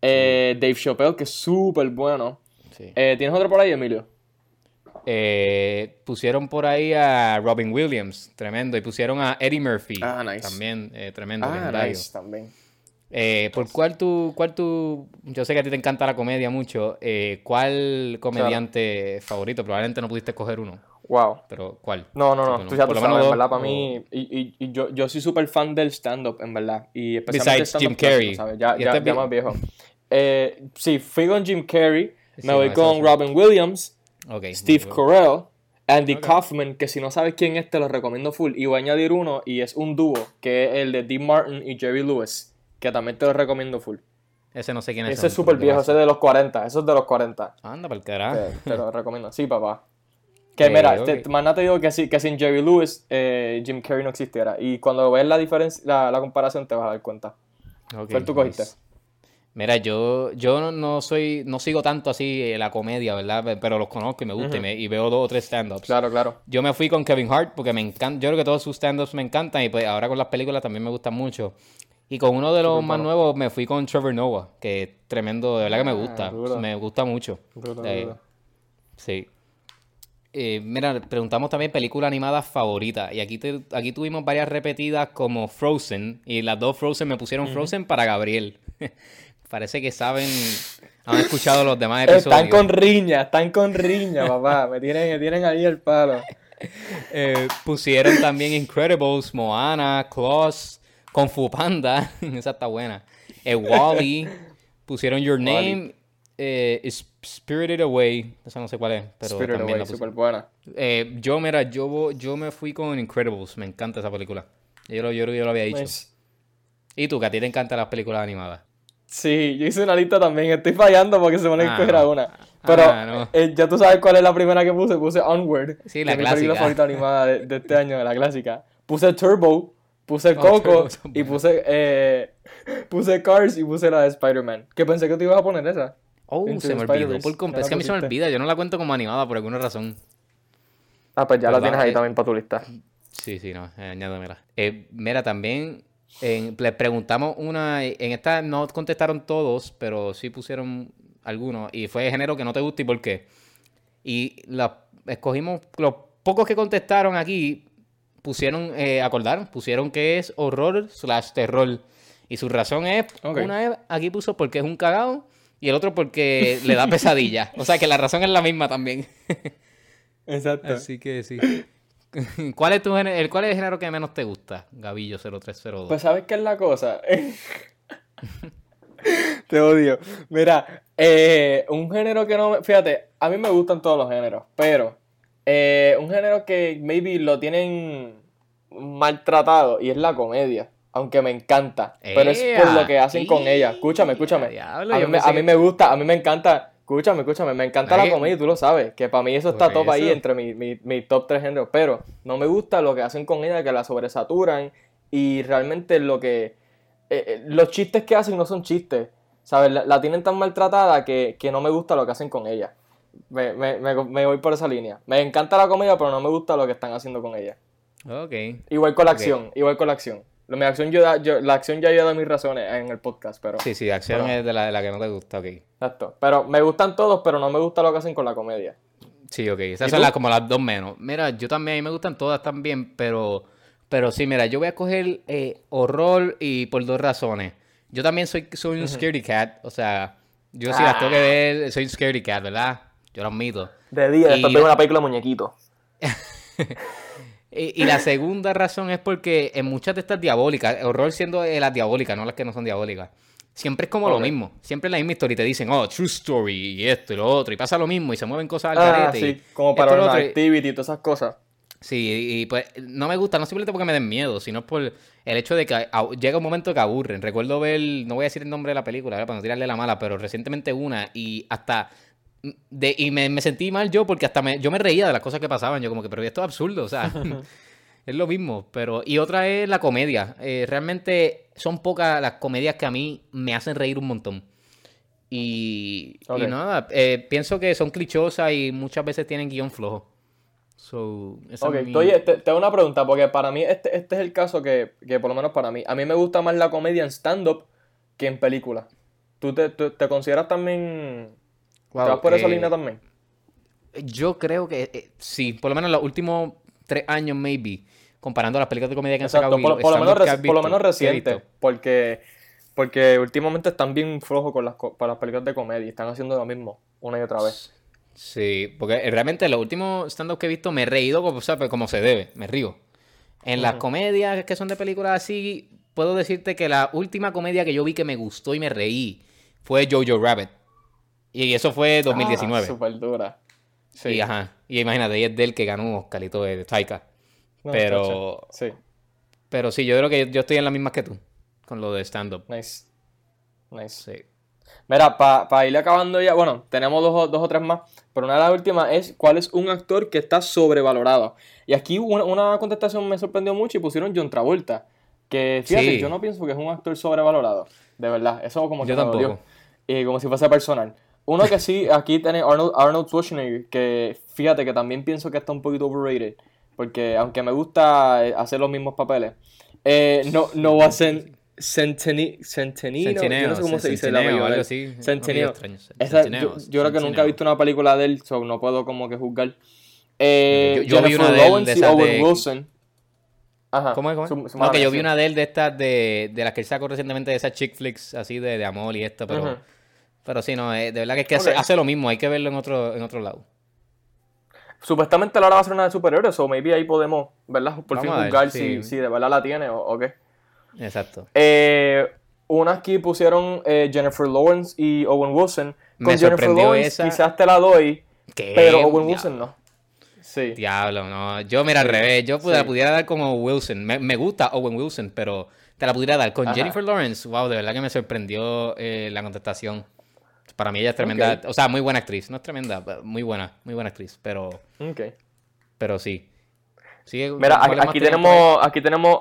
Dave Chappelle, que es súper bueno. Sí. ¿Tienes otro por ahí, Emilio? Eh, pusieron por ahí a Robin Williams, tremendo. Y pusieron a Eddie Murphy. Ah, nice. También, eh, tremendo. Ah, nice, también. Eh, ¿Por cuál tú, cuál tú, yo sé que a ti te encanta la comedia mucho, eh, ¿cuál comediante favorito? Probablemente no pudiste escoger uno, Wow. pero ¿cuál? No, no, no, bueno, tú ya por tú lo sabes, en ¿verdad? Para o- mí, y, y, y yo, yo soy súper fan del stand-up, en verdad. Y especialmente Besides Jim Carrey. Ya, ¿Y ya, este ya vi- más viejo. Eh, sí, fui con Jim Carrey, Sí, me voy no, con. Robin Williams, Ok, Steve bueno. Carell, Andy. Kaufman, que si no sabes quién es, te lo recomiendo full. Y voy a añadir uno, y es un dúo, que es el de Dean Martin y Jerry Lewis, que también te lo recomiendo full. Ese no sé quién es. Ese es súper viejo, ese es de los 40, eso es de los 40. Anda, para el carajo. Te, te lo recomiendo. Sí, papá. Que mira, ok. te- más nada te digo que, si, que sin Jerry Lewis, eh, Jim Carrey no existiera. Y cuando ves la diferencia, la, la comparación, te vas a dar cuenta. ¿Cuál tú cogiste? Mira, yo, yo no, soy, no sigo tanto así eh, la comedia, ¿verdad? Pero los conozco y me gusta y, me- y veo dos o tres stand-ups. Claro, claro. Yo me fui con Kevin Hart porque me encanta, yo creo que todos sus stand-ups me encantan y pues ahora con las películas también me gustan mucho. Y con uno de los más bueno. nuevos me fui con Trevor Noah, que es tremendo, de verdad que me Ah, gusta, me gusta mucho. Eh. Sí. Eh, mira, preguntamos también película animada favorita. Y aquí, te- aquí tuvimos varias repetidas como Frozen. Y las dos Frozen me pusieron Frozen para Gabriel. Parece que saben, han escuchado los demás episodios. Están con riña, están con riña, papá. Me tienen, me tienen ahí el palo. Eh, pusieron también Incredibles, Moana, Claus, Kung Fu Panda. Esa está buena. Eh, Wally. Pusieron Your Name. eh, Spirited Away. Esa no sé cuál es. Pero Spirit también Away, súper buena. Eh, yo, mira, yo, yo me fui con Incredibles. Me encanta esa película. Yo, lo- yo, yo lo había dicho. Nice. ¿Y tú, que a ti te encantan las películas animadas? Sí, yo hice una lista también. Estoy fallando porque se a Ah, escoger no. a una. Pero Ah, no. eh, ya tú sabes cuál es la primera que puse. Puse Onward. Sí, la que es mi película clásica. favorita animada de, de este año, la clásica. Puse Turbo, puse Oh, Coco y puse, eh, puse Cars y puse la de Spider-Man. Que pensé que te ibas a poner esa. Oh, Into se me olvidó por completo. Es que a mí se me olvida. Yo no la cuento como animada por alguna razón. Ah, pues ya la tienes ahí Eh, también para tu lista. Sí, sí, no, añádamela. Mira, también en- le preguntamos una, en esta no contestaron todos, pero sí pusieron algunos, y fue de género que no te gusta y por qué. Y la, escogimos, los pocos que contestaron aquí, pusieron, eh, acordaron, pusieron que es horror slash terror. Y su razón es, una vez aquí puso porque es un cagao, y el otro porque le da pesadilla. O sea que la razón es la misma también. Exacto. Así que sí. ¿Cuál es, tu el, ¿Cuál es el género que menos te gusta? Gavillo 0302. Pues sabes qué es la cosa. Te odio. Mira, eh, un género que no me... Fíjate, a mí me gustan todos los géneros, pero eh, un género que maybe lo tienen maltratado y es la comedia. Aunque me encanta. Pero es por lo que hacen con ella. Escúchame, escúchame. Diablo, A mí, a mí me gusta, a mí me encanta. Escúchame, escúchame, me encanta Ay, la comedia y tú lo sabes, que para mí eso está por top ahí entre mi, mi, mi top 3 géneros, pero no me gusta lo que hacen con ella, que la sobresaturan y realmente lo que... eh, eh, los chistes que hacen no son chistes, ¿sabes? La, la tienen tan maltratada que, que no me gusta lo que hacen con ella. Me, me, me, me voy por esa línea. Me encanta la comedia, pero no me gusta lo que están haciendo con ella. Ok. Igual con la acción, igual con la acción. Mi acción yo, da- yo- la acción ya yo dado mis razones en el podcast, pero... Sí, sí, acción Bueno. es de la, de la que no te gusta, ok. Exacto. Pero me gustan todos, pero no me gusta lo que hacen con la comedia. Sí, ok. Esas ¿Y son las, como las dos menos. Mira, yo también, a mí me gustan todas también, pero, pero sí, mira, yo voy a coger eh, horror y por dos razones. Yo también soy, soy un scaredy cat, o sea, yo sí las tengo que ver, soy un scaredy cat, ¿verdad? Yo lo admito. De día, después veo una película de muñequito. Y, y la segunda razón es porque en muchas de estas diabólicas, horror siendo las diabólicas, no las que no son diabólicas, siempre es como lo mismo. Siempre es la misma historia y te dicen, oh, true story, y esto y lo otro, y pasa lo mismo, y se mueven cosas al Ah, y sí, como para una activity y todas esas cosas. Sí, y pues no me gusta, no simplemente porque me den miedo, sino por el hecho de que llega un momento que aburren. Recuerdo ver, no voy a decir el nombre de la película, ¿verdad? para no tirarle la mala, pero recientemente una y hasta... De, y me, me sentí mal yo porque hasta me, yo me reía de las cosas que pasaban. Yo como que, pero esto es absurdo, o sea, es lo mismo. Pero, y otra es la comedia. Eh, realmente son pocas las comedias que a mí me hacen reír un montón. Y, y nada, eh, pienso que son clichosas y muchas veces tienen guion flojo. So, esa Ok, es mi- oye, te, te hago una pregunta, porque para mí este, este es el caso que, que, por lo menos para mí, a mí me gusta más la comedia en stand-up que en película. ¿Tú te, tú- te consideras también... Wow, ¿Te vas por esa eh, línea también? Yo creo que eh, sí, por lo menos los últimos tres años, maybe, comparando las películas de comedia que han Exacto, sacado. y por, por lo menos, por lo menos reciente, porque Porque últimamente están bien flojos con las, para las películas de comedia. Están haciendo lo mismo una y otra vez. Sí, porque realmente los últimos stand-up que he visto me he reído como, o sea, como se debe, me río. En las comedias que son de películas así, puedo decirte que la última comedia que yo vi que me gustó y me reí fue Jojo Rabbit. Y eso fue 2019. Ah, súper dura. Sí. Y ajá. Y imagínate, y es del que ganó Oscarito de Taika. No, pero- Sí, Pero sí, yo creo que yo estoy en las mismas que tú, con lo de stand-up. nice. Nice. Sí. Mira, para ir acabando ya, bueno, tenemos dos, o- dos o tres más, pero una de las últimas es cuál es un actor que está sobrevalorado. Y aquí una, una contestación me sorprendió mucho y pusieron John Travolta. Que fíjate, Sí. yo no pienso que es un actor sobrevalorado. De verdad, eso como que Yo tampoco. Y como si fuese personal. Uno que sí, aquí tiene Arnold, Arnold Schwarzenegger, que fíjate que también pienso que está un poquito overrated. Porque aunque me gusta eh, hacer los mismos papeles, eh, no, no va a ser Centeni, Centenino, yo Centineo, no sé cómo se dice Centineo, apellido Centineo, yo, yo creo que nunca he visto una película de él, so no puedo como que juzgar. Eh, Yo- yo vi una de él, de esas Owen de- Wilson. Ajá. ¿Cómo es? ¿Cómo es? su- su no, que yo vi una de él de estas de, de las que él sacó recientemente, de esas chick flicks así de, de amor y esto, pero, Ujú. Pero sí, no, eh, de verdad que es que hace, lo mismo, hay que verlo en otro, en otro lado. Supuestamente Laura va a ser una de superhéroes, o maybe ahí podemos, ¿verdad? Por Vamos fin ver, juzgar sí. si, si de verdad la tiene o, o qué. Exacto. Eh, una aquí pusieron eh, Jennifer Lawrence y Owen Wilson. Me Con Jennifer sorprendió Lawrence esa. quizás te la doy, ¿Qué? pero Owen Diablo. Wilson no. Sí. Diablo, no. Yo, mira, al revés. Yo sí. pudiera dar como Wilson. Me, me gusta Owen Wilson, pero te la pudiera dar. Con Ajá. Jennifer Lawrence, wow, de verdad que me sorprendió eh, la contestación. Para mí ella es tremenda. O sea, muy buena actriz. No es tremenda, muy buena. Muy buena actriz. Pero, Ok. pero sí. Sigue- Mira, ¿cuáles más aquí tenemos, aquí tenemos,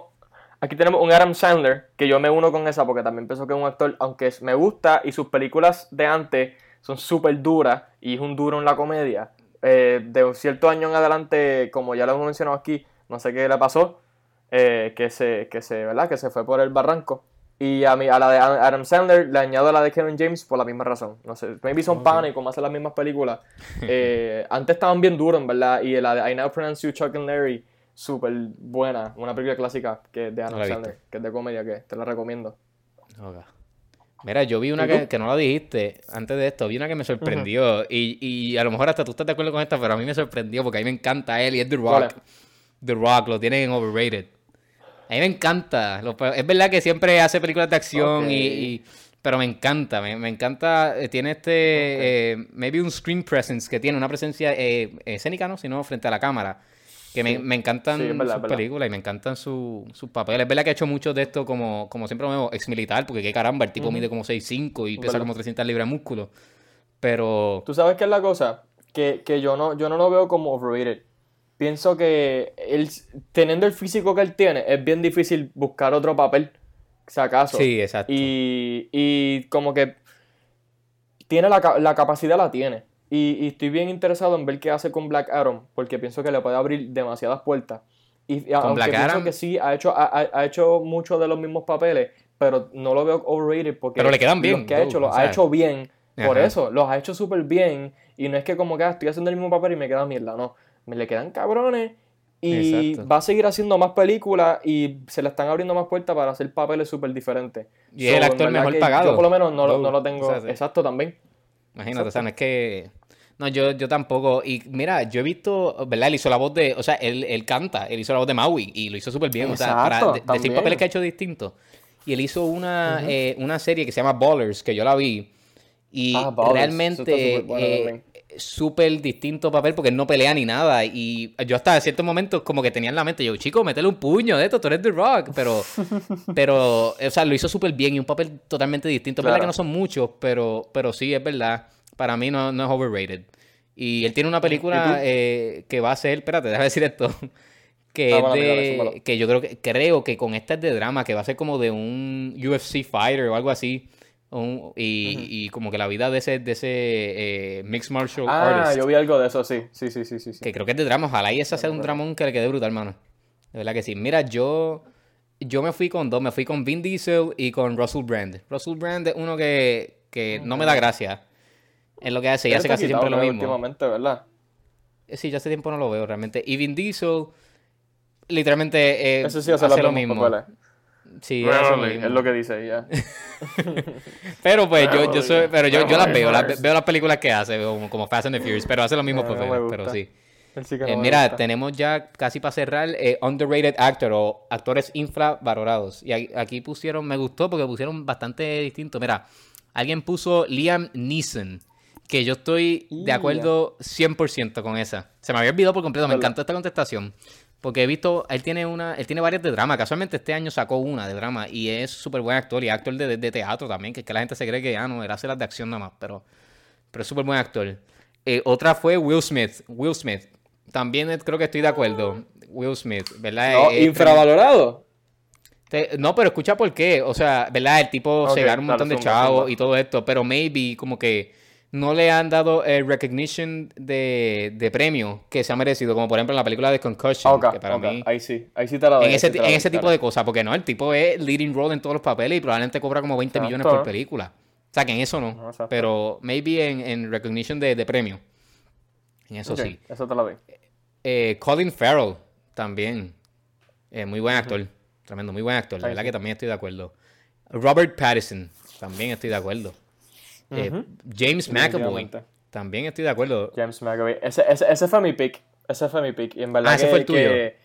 aquí tenemos un Adam Sandler, que yo me uno con esa porque también pienso que es un actor, aunque me gusta y sus películas de antes son súper duras y es un duro en la comedia. eh, de un cierto año en adelante, como ya lo hemos mencionado aquí, no sé qué le pasó, eh, que se, que se, ¿verdad? Que se fue por el barranco. Y a mí, a la de Adam Sandler le añado a la de Kevin James por la misma razón. No sé, maybe son panes y como hacen las mismas películas. Eh, antes estaban bien duros, en verdad. Y la de I Now Pronounce You, Chuck and Larry, súper buena. Una película clásica que es de Adam Sandler, que es de comedia, que te la recomiendo. Mira, yo vi una ¿Y que, no la dijiste antes de esto, vi una que me sorprendió y, y a lo mejor hasta tú estás de acuerdo con esta, pero a mí me sorprendió porque a mí me encanta él y es The ¿Cuál Rock. The Rock, lo tienen en overrated. A mí me encanta. es verdad que siempre hace películas de acción y, y- Pero me encanta, me, me encanta. eh, Tiene este. eh, maybe un screen presence que tiene, una presencia eh, escénica, ¿no? Sino frente a la cámara. Que me, Sí. me encantan Sí, es verdad, sus películas y me encantan su- sus papeles. Es verdad que ha hecho mucho de esto como, como siempre lo vemos, ex militar, porque qué caramba, el tipo mide como 6'5 y pesa verdad. como 300 libras de músculo. Pero. ¿Tú sabes qué es la cosa? Que, que yo, no, yo no lo veo como overrated. Pienso que él, teniendo el físico que él tiene, es bien difícil buscar otro papel, si acaso. Sí, exacto. Y, y como que tiene la, la capacidad, la tiene. Y, y estoy bien interesado en ver qué hace con Black Adam, porque pienso que le puede abrir demasiadas puertas. Y, y aunque Black pienso Adam- que sí, ha hecho, ha, ha- hecho muchos de los mismos papeles, pero no lo veo overrated porque Pero le quedan bien, los que ha hecho los o ha hecho bien. Por Ajá. eso, los ha hecho súper bien. Y no es que como que ah, estoy haciendo el mismo papel y me queda mierda, no. Me le quedan cabrones. Y Exacto. va a seguir haciendo más películas y se le están abriendo más puertas para hacer papeles súper diferentes. Y es el actor mejor pagado. Yo por lo menos no, no lo tengo. Exacto, también. Imagínate, o sea, no es que. No, yo, yo tampoco. Y mira, yo he visto, ¿verdad? Él hizo la voz de. O sea, él, él canta, él hizo la voz de Maui y lo hizo súper bien. o sea, para Exacto, de- decir papeles que ha hecho distintos. Y él hizo una, eh, una serie que se llama Ballers, que yo la vi. Y Ah, realmente bueno eh. Súper distinto papel porque él no pelea ni nada. Y yo hasta en ciertos momentos como que tenía en la mente, yo, chico, métele un puño de esto, tú eres The Rock. Pero, pero o sea, lo hizo súper bien y un papel totalmente distinto. Es verdad que no son muchos, pero, pero sí, es verdad. Para mí no, no es overrated. Y él tiene una película eh, que va a ser, espérate, déjame decir esto. Que Ah, es bueno, dígalo, de, zúmbalo. que yo creo que creo que con esta es de drama, que va a ser como de un UFC fighter o algo así. Un- y, y como que la vida de ese, de ese eh, mixed martial Ah, artist. yo vi algo de eso, sí. Sí, sí, sí, sí. sí. Que creo que es de drama. Ojalá y ese sea un dramón que le quede brutal, mano. De verdad que sí. Mira, yo, yo me fui con dos. Me fui con Vin Diesel y con Russell Brand. Russell Brand es uno que, que no me da gracia. Es lo que hace. Y hace está casi siempre lo mismo. Últimamente, ¿verdad? Eh, Sí, yo hace tiempo no lo veo realmente. Y Vin Diesel literalmente eh, sí hace, lo mismo. papeles. Sí, es lo Rarely, mismo. es lo que dice, ya. Pero pues yo, yo soy, pero yo, yo las veo, las, veo las películas que hace, como, como Fast and the Furious, pero hace lo mismo No, por no pero sí. Eh, mira, tenemos ya casi para cerrar eh, underrated actor o actores infravalorados. Y aquí, pusieron, me gustó porque pusieron bastante distinto. Mira, alguien puso Liam Neeson, que yo estoy de Ya. acuerdo 100% con esa. Se me había olvidado por completo, me encantó esta contestación. Porque he visto, él tiene una, él tiene varias de drama. Casualmente este año sacó una de drama y es súper buen actor y actor de, de- de teatro también, que es que la gente se cree que ya no, él hace las de acción nada más, pero, pero es súper buen actor. Eh, otra fue Will Smith. Will Smith. También creo que estoy de acuerdo. Will Smith, ¿verdad? No, infravalorado. te- no, pero escucha por qué. O sea, ¿verdad? El tipo se gana un montón de chavos y todo esto, pero maybe como que no le han dado el recognition de, de premio que se ha merecido, como por ejemplo en la película de Concussion, que para ok, mí... ahí sí, ahí sí te la doy. En ese, sí en tipo de cosas, porque no, el tipo es leading role en todos los papeles y probablemente cobra como 20 Exacto. millones por película. O sea, que en eso no. Pero maybe en, en recognition de, de premio. En eso sí. Eso te la doy. Eh, Colin Farrell también. Eh, muy buen actor. Tremendo, muy buen actor. La verdad sí. que también estoy de acuerdo. Robert Pattinson. También estoy de acuerdo. Eh. James McAvoy. También estoy de acuerdo. James McAvoy. Ese, ese, ese fue mi pick. Ese fue mi pick. Y en verdad Ah, ese que- fue el tuyo. que-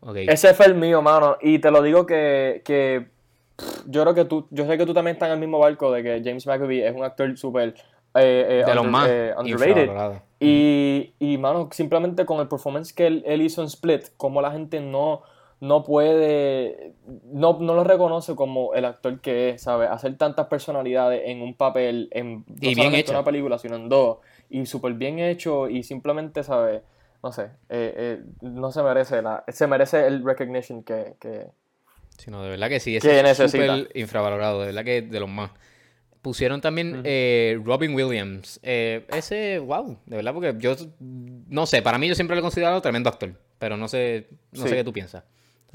Ok. Ese fue el mío, mano. Y te lo digo que, que pff, yo creo que tú, yo sé que tú también estás en el mismo barco de que James McAvoy es un actor súper eh, eh, de los under- más eh, underrated. infravalorados. Y, y, mano, simplemente con el performance que él, él hizo en Split, como la gente no, no puede, no, no lo reconoce como el actor que es, ¿sabes? Hacer tantas personalidades en un papel, en no bien hecha. una película, sino en dos, y súper bien hecho, y simplemente, ¿sabes? No sé, eh, eh, no se merece la, se merece el recognition que, que, Sí, no, de verdad que sí. es súper infravalorado. De verdad que de los más. Pusieron también eh, Robin Williams. Eh, ese, wow, de verdad, porque yo no sé, para mí yo siempre lo he considerado tremendo actor, pero no sé, no Sí. sé qué tú piensas.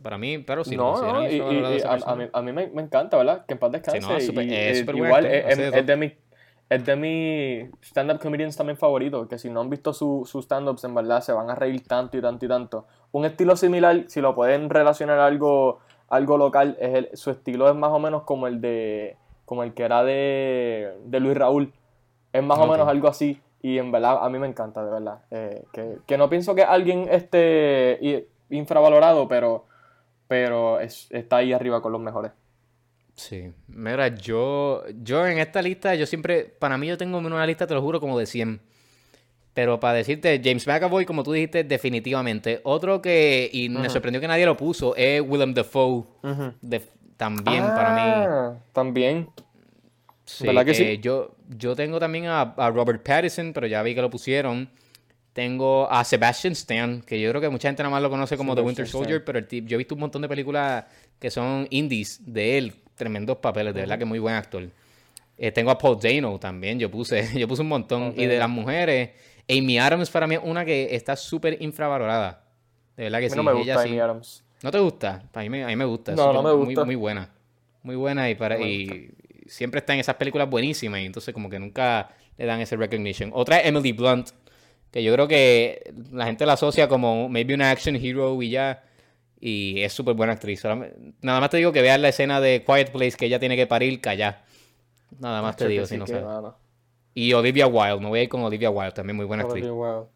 Para mí, pero sí, lo no, considero no, y, y- a, mí, a mí me, me encanta, ¿verdad? Que en paz descanse. no, es y, es buen igual es, de es- mi es de mis stand-up comedians también favoritos, que si no han visto sus su stand-ups, en verdad, se van a reír tanto y tanto y tanto. Un estilo similar, si lo pueden relacionar a algo, algo local, es el- su estilo es más o menos como el de como el que era de, de Luis Raúl. Es más o menos algo así. Y en verdad, a mí me encanta, de verdad. Eh, que, que no pienso que alguien esté infravalorado, pero, pero es- está ahí arriba con los mejores. Sí, mira, yo, yo en esta lista, yo siempre, para mí yo tengo una lista, te lo juro, como de 100. Pero para decirte, James McAvoy, como tú dijiste, definitivamente. Otro que, y me sorprendió que nadie lo puso, es Willem Dafoe. de- también para mí. Ah, También. Sí, ¿verdad que eh, sí? Yo, yo tengo también a, a Robert Pattinson, pero ya vi que lo pusieron. Tengo a Sebastian Stan, que yo creo que mucha gente nada más lo conoce como The Winter Soldier, Stan. pero el tip, yo he visto un montón de películas que son indies de él, tremendos papeles, de verdad que muy buen actor. Eh, tengo a Paul Dano también, yo puse, yo puse un montón. Y de las mujeres, Amy Adams para mí es una que está súper infravalorada. De verdad que A mí sí. no me ella gusta sí. Amy Adams. ¿No te gusta? A mí me, a mí me gusta. es No, no me gusta. muy buena. Muy buena y, para, No y siempre está en esas películas buenísimas y entonces como que nunca le dan ese recognition. Otra es Emily Blunt, que yo creo que la gente la asocia como maybe una action hero y ya. Y es súper buena actriz. Nada más te digo que veas la escena de Quiet Place que ella tiene que parir callar. Nada más te digo, si no mano. Y Olivia Wilde, me voy a ir con Olivia Wilde, también muy buena actriz. Olivia Wilde.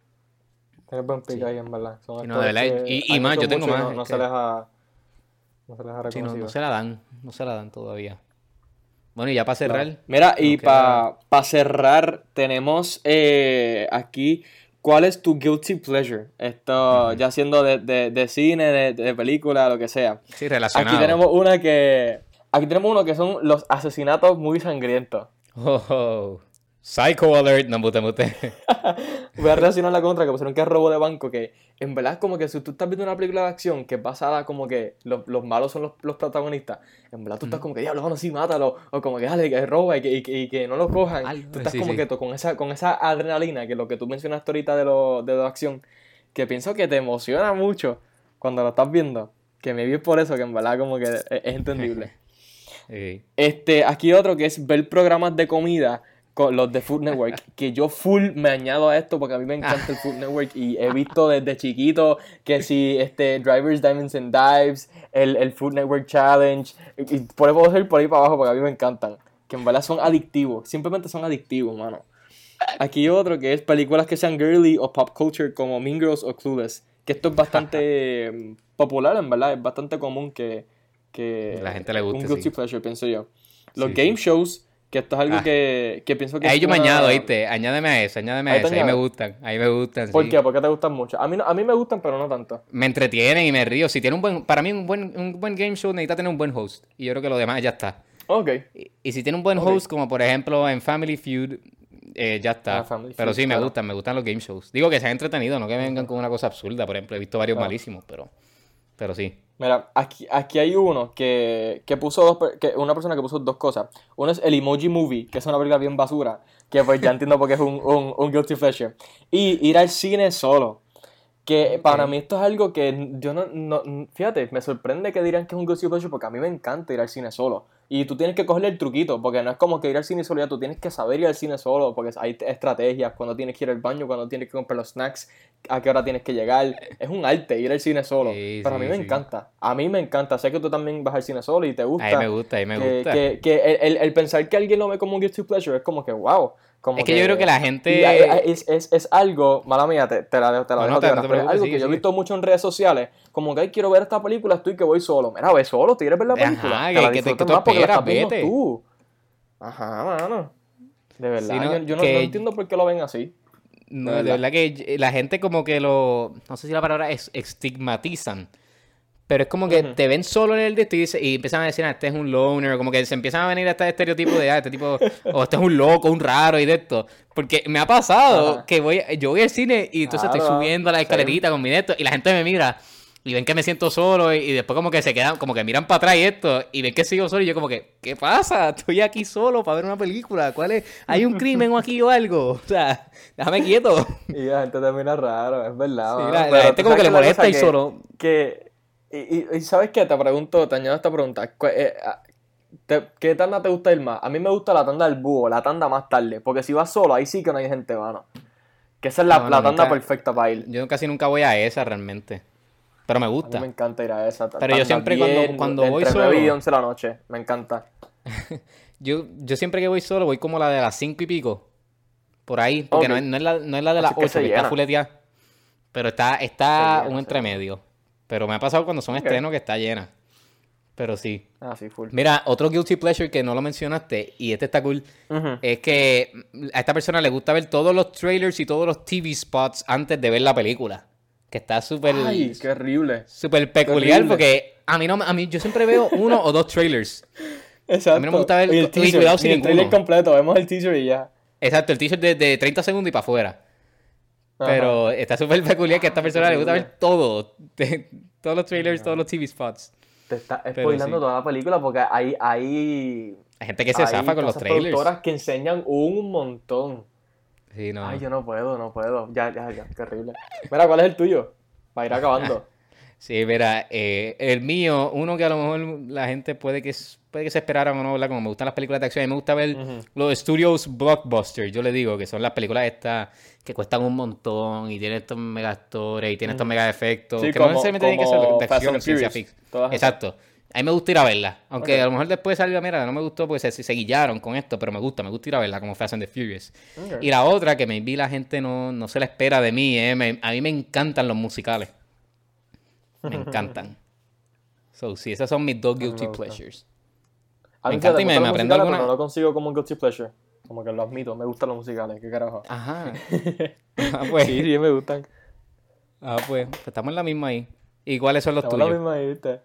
Tienes buen pick ahí, en verdad. Son Sí, no, de actores verdad, que y- más, yo tengo más, No, se les ha, no se les ha Sí, no, reconocido. no se la dan, no se la dan todavía. Bueno, y ya para cerrar. Claro. Mira, y para cerrar, tenemos eh, aquí, ¿cuál es tu guilty pleasure? Esto, ya siendo de, de, de cine, de, de película, lo que sea. Sí, relacionado. Aquí tenemos una que, aquí tenemos uno que son los asesinatos muy sangrientos. Oh, oh. Psycho alert, no mute, mute. Voy a relacionar la contra que pusieron que es robo de banco, que en verdad es como que si tú estás viendo una película de acción que es basada como que los, los malos son los, los protagonistas, en verdad tú estás como que, diablo, bueno, sí, mátalo, o como que, dale, que roba y que, y que, y que no lo cojan. Algo, tú estás sí, como sí. que to- con esa, con esa adrenalina, que lo que tú mencionaste ahorita de lo de, la acción, que pienso que te emociona mucho cuando lo estás viendo, que me vi por eso, que en verdad como que es, es entendible. Sí. Este, aquí otro que es ver programas de comida con los de Food Network, que yo full me añado a esto porque a mí me encanta el Food Network y he visto desde chiquito que si este Drivers Diamonds and Dives, el, el Food Network Challenge, y por eso puedo ir por ahí para abajo porque a mí me encantan, que en verdad son adictivos, simplemente son adictivos, mano. Aquí otro que es películas que sean girly o pop culture como Mean Girls o Clueless, que esto es bastante mm, popular, en verdad, es bastante común que, que La gente le guste, un guilty sí. pleasure, pienso yo. Los Sí, game sí. shows, que esto es algo Ah. que, que pienso que Ahí yo me añado, ¿viste? Añádeme a eso, añádeme a eso. Ahí me gustan, ahí me gustan. ¿Por sí. qué? ¿Por qué te gustan mucho? A mí, no- a mí me gustan, pero no tanto. Me entretienen y me río. Si tiene un buen, para mí un buen, un buen game show necesita tener un buen host. Y yo creo que lo demás ya está. Ok. Y, y si tiene un buen host, como por ejemplo en Family Feud, eh, ya está. Ah, pero Feud, sí, me claro. gustan, me gustan los game shows. Digo que sean entretenidos, no que vengan con una cosa absurda. Por ejemplo, he visto varios Claro. malísimos, pero, pero sí. Mira, aquí, aquí hay uno que, que puso dos, que una persona que puso dos cosas. Uno es el Emoji Movie, que es una película bien basura, que pues ya entiendo por qué es un, un, un guilty pleasure. Y ir al cine solo. Que para mí esto es algo que yo no, no- Fíjate, me sorprende que dirán que es un guilty pleasure porque a mí me encanta ir al cine solo. Y tú tienes que cogerle el truquito, porque no es como que ir al cine solo ya, tú tienes que saber ir al cine solo, porque hay estrategias, cuando tienes que ir al baño, cuando tienes que comprar los snacks, a qué hora tienes que llegar. Es un arte ir al cine solo. Sí, Pero a mí me sí. encanta. A mí me encanta. Sé que tú también vas al cine solo y te gusta. Ahí me gusta, ahí me que, gusta. Que, que el, el- el pensar que alguien lo ve como un guilty pleasure es como que, wow. Como Es que yo creo que la gente... Es, es, es algo, mala mía, te, te la, te la dejo no te- te pero es algo que yo he visto mucho en redes sociales, como que, ay, quiero ver esta película, estoy que voy solo. Mira, ve solo, tú quieres ver la película. que- te que te- tú esperas, vete. tú. Ajá, mano. De verdad, Sí, no, yo, yo no, entiendo por qué lo ven así. No, de verdad que la gente como que lo... No sé si la palabra es estigmatizan. Pero es como que te ven solo en el de esto y, dice- y empiezan a decir, ah, este es un loner, como que se empiezan a venir a este estereotipo de, ah, este tipo, o este es un loco, un raro y de esto. Porque me ha pasado Ajá. que voy, yo voy al cine y entonces estoy subiendo la escalerita con mi de esto y la gente me mira y ven que me siento solo y, y después como que se quedan, como que miran para atrás y esto y ven que sigo solo y yo como que, ¿qué pasa? Estoy aquí solo para ver una película. ¿Cuál es? ¿Hay un crimen o aquí o algo? O sea, déjame quieto. Y la gente termina raro, es verdad. Sí, la- gente como que sabes le molesta que- solo. Que, y, ¿sabes qué? Te pregunto, te añado esta pregunta. Eh, ¿Qué tanda te gusta ir más? A mí me gusta la tanda del búho, la tanda más tarde. Porque si vas solo, ahí sí que no hay gente, mano. Que esa es la, No, la tanda perfecta para ir. Yo casi nunca voy a esa realmente. Pero me A mí gusta. me encanta ir a esa. Pero yo siempre cuando- cuando voy entre 9 y solo- 11 de la noche. Me encanta. Yo, yo siempre que voy solo voy como la de las cinco y pico. Por ahí. Porque no, es, no es la, no es la de las Así que se ocho, que está fuleteada. Pero está, está llena, un entremedio. Pero me ha pasado cuando son Ok. estrenos que está llena. Pero sí. Ah, sí, full. Mira, otro guilty pleasure que no lo mencionaste, y este está cool, Ujú. es que a esta persona le gusta ver todos los trailers y todos los TV spots antes de ver la película. Que está súper Ay, qué horrible. súper peculiar horrible. porque a mí no a mí yo siempre veo uno o dos trailers. Exacto. A mí no me gusta ver- Y y el teaser, cuidado sin ni el trailer ninguno. completo. Vemos el teaser y ya. Exacto, el t-shirt de, de 30 segundos y para afuera. Ajá. Pero está súper peculiar que a esta persona le gusta ver todo. de- todos los trailers, todos los TV spots. Te está spoilando sí. toda la película porque hay, hay, Hay gente que se hay zafa con los trailers. productoras que enseñan un montón. Sí, no. Ay, yo no puedo, no puedo. Ya, ya, ya, qué horrible. Mira, ¿cuál es el tuyo? Para ir acabando. Sí, mira, eh, el mío, uno que a lo mejor la gente puede que, puede que se esperaran o no, ¿verdad? Como me gustan las películas de acción, a mí me gusta ver los studios blockbuster, yo le digo, que son las películas estas que cuestan un montón y tienen estos mega actores y tienen estos mega efectos, Sí, que no como- necesariamente tienen que ser de acción o ciencia ficción. Exacto. A mí me gusta ir a verla, aunque a lo mejor después salga, mira, no me gustó porque se, se guillaron con esto, pero me gusta, me gusta ir a verla como Fast and the Furious. Y la otra que maybe la gente no, no se la espera de mí, eh, me- a mí me encantan los musicales. Me encantan. So, sí, esas son mis dos guilty pleasures. A me encanta y me- me aprendo alguna- pero no lo consigo como un guilty pleasure. Como que lo admito, me gustan los musicales, qué carajo. Ajá. Ah, pues, Sí, sí, me gustan. ah, pues, pues estamos en la misma ahí. ¿Y cuáles son los Estamos la tuyos? misma ahí, ¿viste?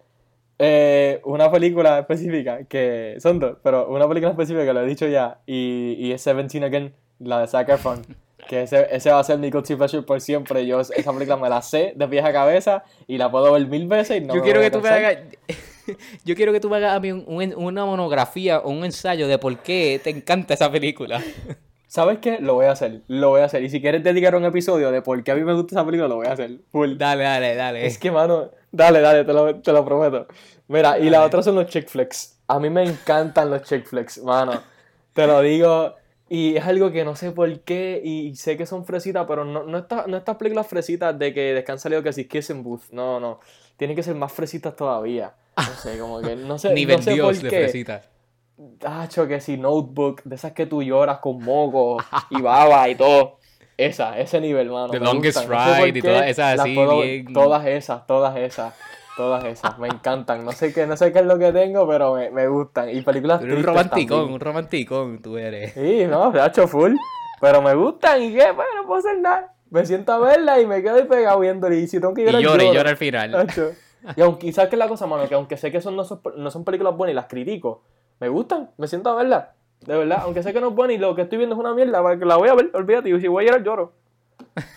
Eh, una película específica que son dos, pero una película específica que lo he dicho ya y, y es Seventeen Again, la de Zac Efron. Que ese, ese va a ser mi guilty pleasure por siempre. Yo esa película me la sé de pies a cabeza y la puedo ver mil veces y no yo me quiero voy a que tú me hagas. Yo quiero que tú me hagas a mí un- un- una monografía o un ensayo de por qué te encanta esa película. ¿Sabes qué? Lo voy a hacer, lo voy a hacer. Y si quieres dedicar un episodio de por qué a mí me gusta esa película, lo voy a hacer. Full. Dale, dale, dale. Es que, mano, dale, dale, te lo, te lo prometo. Mira, y la otra son los chick flicks. A mí me encantan los chick flicks, mano. Te lo digo. Y, es algo que no sé por qué, y sé que son fresitas, pero no, no, está, no estas películas fresitas de que, de que han salido que si Kissing Booth, no, no. Tienen que ser más fresitas todavía. No sé, como que, no sé, Nivel no sé Dios por de qué. fresita. Tacho, que si Notebook, de esas que tú lloras con moco y baba y todo. Esa, ese nivel, mano. The Longest gustan. No sé por Ride y todas esas así, puedo- bien- Todas esas, todas esas, todas esas. Me encantan. No sé qué, no sé qué es lo que tengo, pero me, me gustan. Y películas Tú eres un romanticón, también. un romanticón, tú eres. Sí, no, se ha hecho full. Pero me gustan y qué, bueno, no puedo hacer nada. Me siento a verla y me quedo ahí pegado viéndola. Y si tengo que Y llora y lloro. llora al final. Y aunque, ¿sabes qué es la cosa, mano? Que aunque sé que son, no, son, no son películas buenas y las critico, me gustan, me siento a verlas. De verdad, aunque sé que no es buena y lo que estoy viendo es una mierda, la la voy a ver, olvídate. Y si voy a llorar, lloro.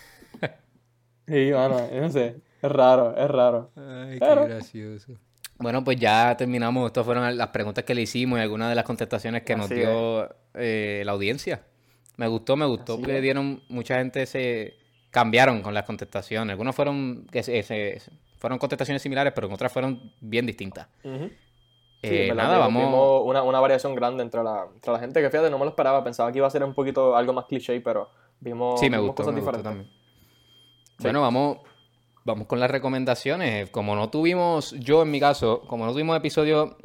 Sí, mano, yo no sé. Es raro, es raro. Ay, Pero- gracioso. Bueno, pues ya terminamos. Estas fueron las preguntas que le hicimos y algunas de las contestaciones que nos dio eh, la audiencia. Me gustó, me gustó Así que es. dieron, mucha gente se cambiaron con las contestaciones. Algunas fueron, que se- se- fueron contestaciones similares, pero en otras fueron bien distintas. Eh, nada, vamos. vimos una, una variación grande entre la, entre la gente que fíjate, no me lo esperaba. Pensaba que iba a ser un poquito algo más cliché, pero vimos, Sí, me vimos gustó, cosas me gustó diferentes. también. Bueno, vamos, vamos con las recomendaciones. Como no tuvimos, yo en mi caso, como no tuvimos episodio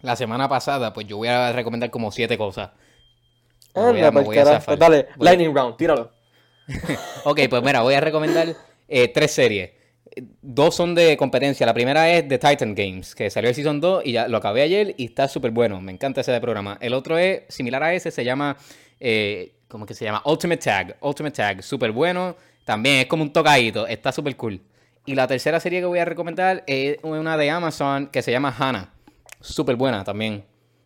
la semana pasada, pues yo voy a recomendar como siete cosas. Me voy Anda, a- me pues, voy a. Dale, Voy lightning round, tíralo. Ok, pues mira, voy a recomendar eh, tres series. Dos son de competencia. La primera es The Titan Games, que salió el Season 2 y ya lo acabé ayer y está súper bueno. Me encanta ese de programa. El otro es similar a ese, se llama. Eh, ¿Cómo que se llama? Ultimate Tag. Ultimate Tag, súper bueno. También es como un tocadito, está súper cool. Y la tercera serie que voy a recomendar es una de Amazon que se llama Hannah. Súper buena también.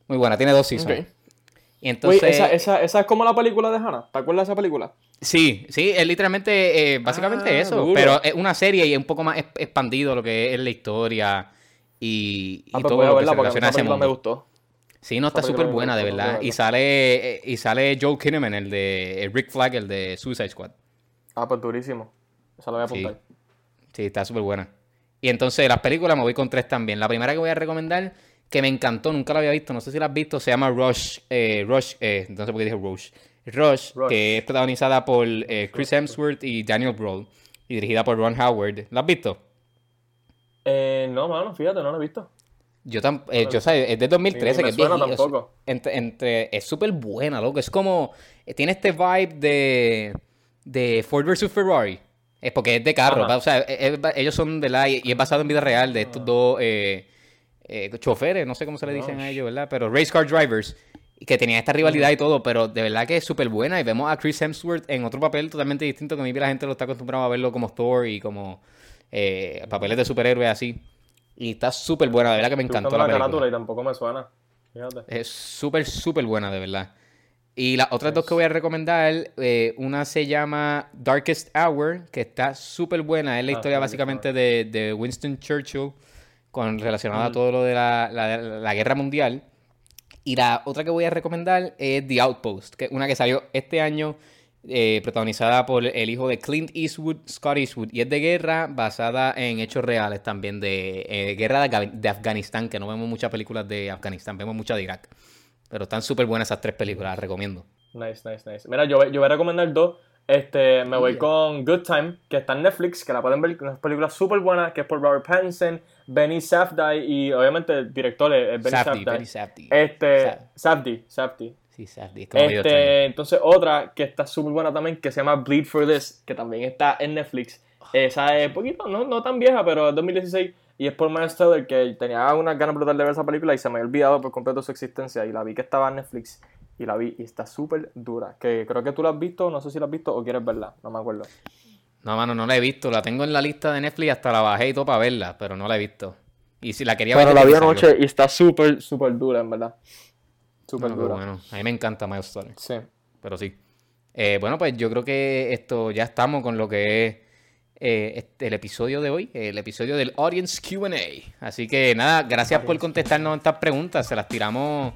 Muy buena, tiene dos seasons. Y entonces. Esa, esa, esa es como la película de Hannah. ¿Te acuerdas de esa película? Sí, sí, es literalmente, eh, básicamente Ah, eso, duro. pero es una serie y es un poco más exp- expandido lo que es la historia y, y Ah, pues todo lo que se relaciona a ese película me mundo. gustó. Sí, no, está súper buena, de verdad. Y sale, eh, y sale Joel Kinnaman, el de eh, Rick Flag, el de Suicide Squad. Ah, pues durísimo. Esa la voy a apuntar. Sí, está súper buena. Y entonces las películas me voy con tres también. La primera que voy a recomendar, que me encantó, nunca la había visto, no sé si la has visto, se llama Rush, eh, Rush, eh, no sé por qué dije Rush. Rush, Rush. que es protagonizada por eh, Chris Hemsworth y Daniel Brühl y dirigida por Ron Howard. ¿La has visto? Eh, no, mano, fíjate, no la he visto. Yo, tam- eh, yo sé, es de 2013, Ni me que es tampoco. Entre, entre- es súper buena, loco. Es como, tiene este vibe de, de Ford vs. Ferrari. Es porque es de carro, o sea, es- es- ellos son de la, y es basado en vida real de estos dos eh, eh, choferes, no sé cómo se le dicen a ellos, ¿verdad? Pero race car drivers, que tenían esta rivalidad y todo, pero de verdad que es súper buena. Y vemos a Chris Hemsworth en otro papel totalmente distinto, que maybe la gente lo está acostumbrado a verlo como Thor y como eh, papeles de superhéroe así. Y está súper buena, de verdad que me encantó la la película. carátula y tampoco me suena. Fíjate. Es súper, súper buena, de verdad. Y las otras dos que voy a recomendar, eh, una se llama Darkest Hour, que está súper buena. Es la Ah, historia básicamente de, de Winston Churchill, con relacionada Mm. a todo lo de la, la- la guerra mundial. Y la otra que voy a recomendar es The Outpost, que es una que salió este año, eh, protagonizada por el hijo de Clint Eastwood, Scott Eastwood, y es de guerra basada en hechos reales también, de eh, guerra de, de Afganistán, que no vemos muchas películas de Afganistán, vemos muchas de Irak. Pero están súper buenas esas tres películas, las recomiendo. Nice, nice, nice. Mira, yo, yo voy a recomendar dos. Este, me voy con Good Time, que está en Netflix, que la pueden ver, una película súper buena, que es por Robert Pattinson, Benny Safdie y obviamente el director es Benny Safdie, Safdie. Benny Safdie. Este, Sa- Safdie, Safdie. Sí, Safdie, es como. Este, entonces otra que está súper buena también, que se llama Bleed for This, que también está en Netflix. Esa es poquito, no, no tan vieja, pero es 2016. Y es por Miles Teller, que tenía unas ganas brutales de ver esa película y se me había olvidado por completo su existencia. Y la vi que estaba en Netflix. Y la vi y está súper dura. Que creo que tú la has visto, no sé si la has visto o quieres verla, no me acuerdo. No, mano, no la he visto. La tengo en la lista de Netflix, hasta la bajé y todo para verla, pero no la he visto. Y si la quería ver... Bueno, la vi salió. anoche y está súper, súper dura, en verdad. Súper No, dura. bueno. A mí me encanta Miles Teller. Sí. Pero sí. Eh, bueno, pues yo creo que esto ya estamos con lo que es eh, este- el episodio de hoy, el episodio del Audience QA. Así que nada, gracias por contestarnos estas preguntas. Se las tiramos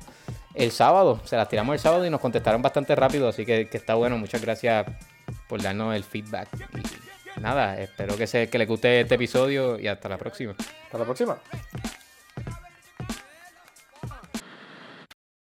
el sábado, se las tiramos el sábado y nos contestaron bastante rápido, así que, que está bueno. Muchas gracias por darnos el feedback. Y nada, espero que, se, que les guste este episodio y hasta la próxima. Hasta la próxima.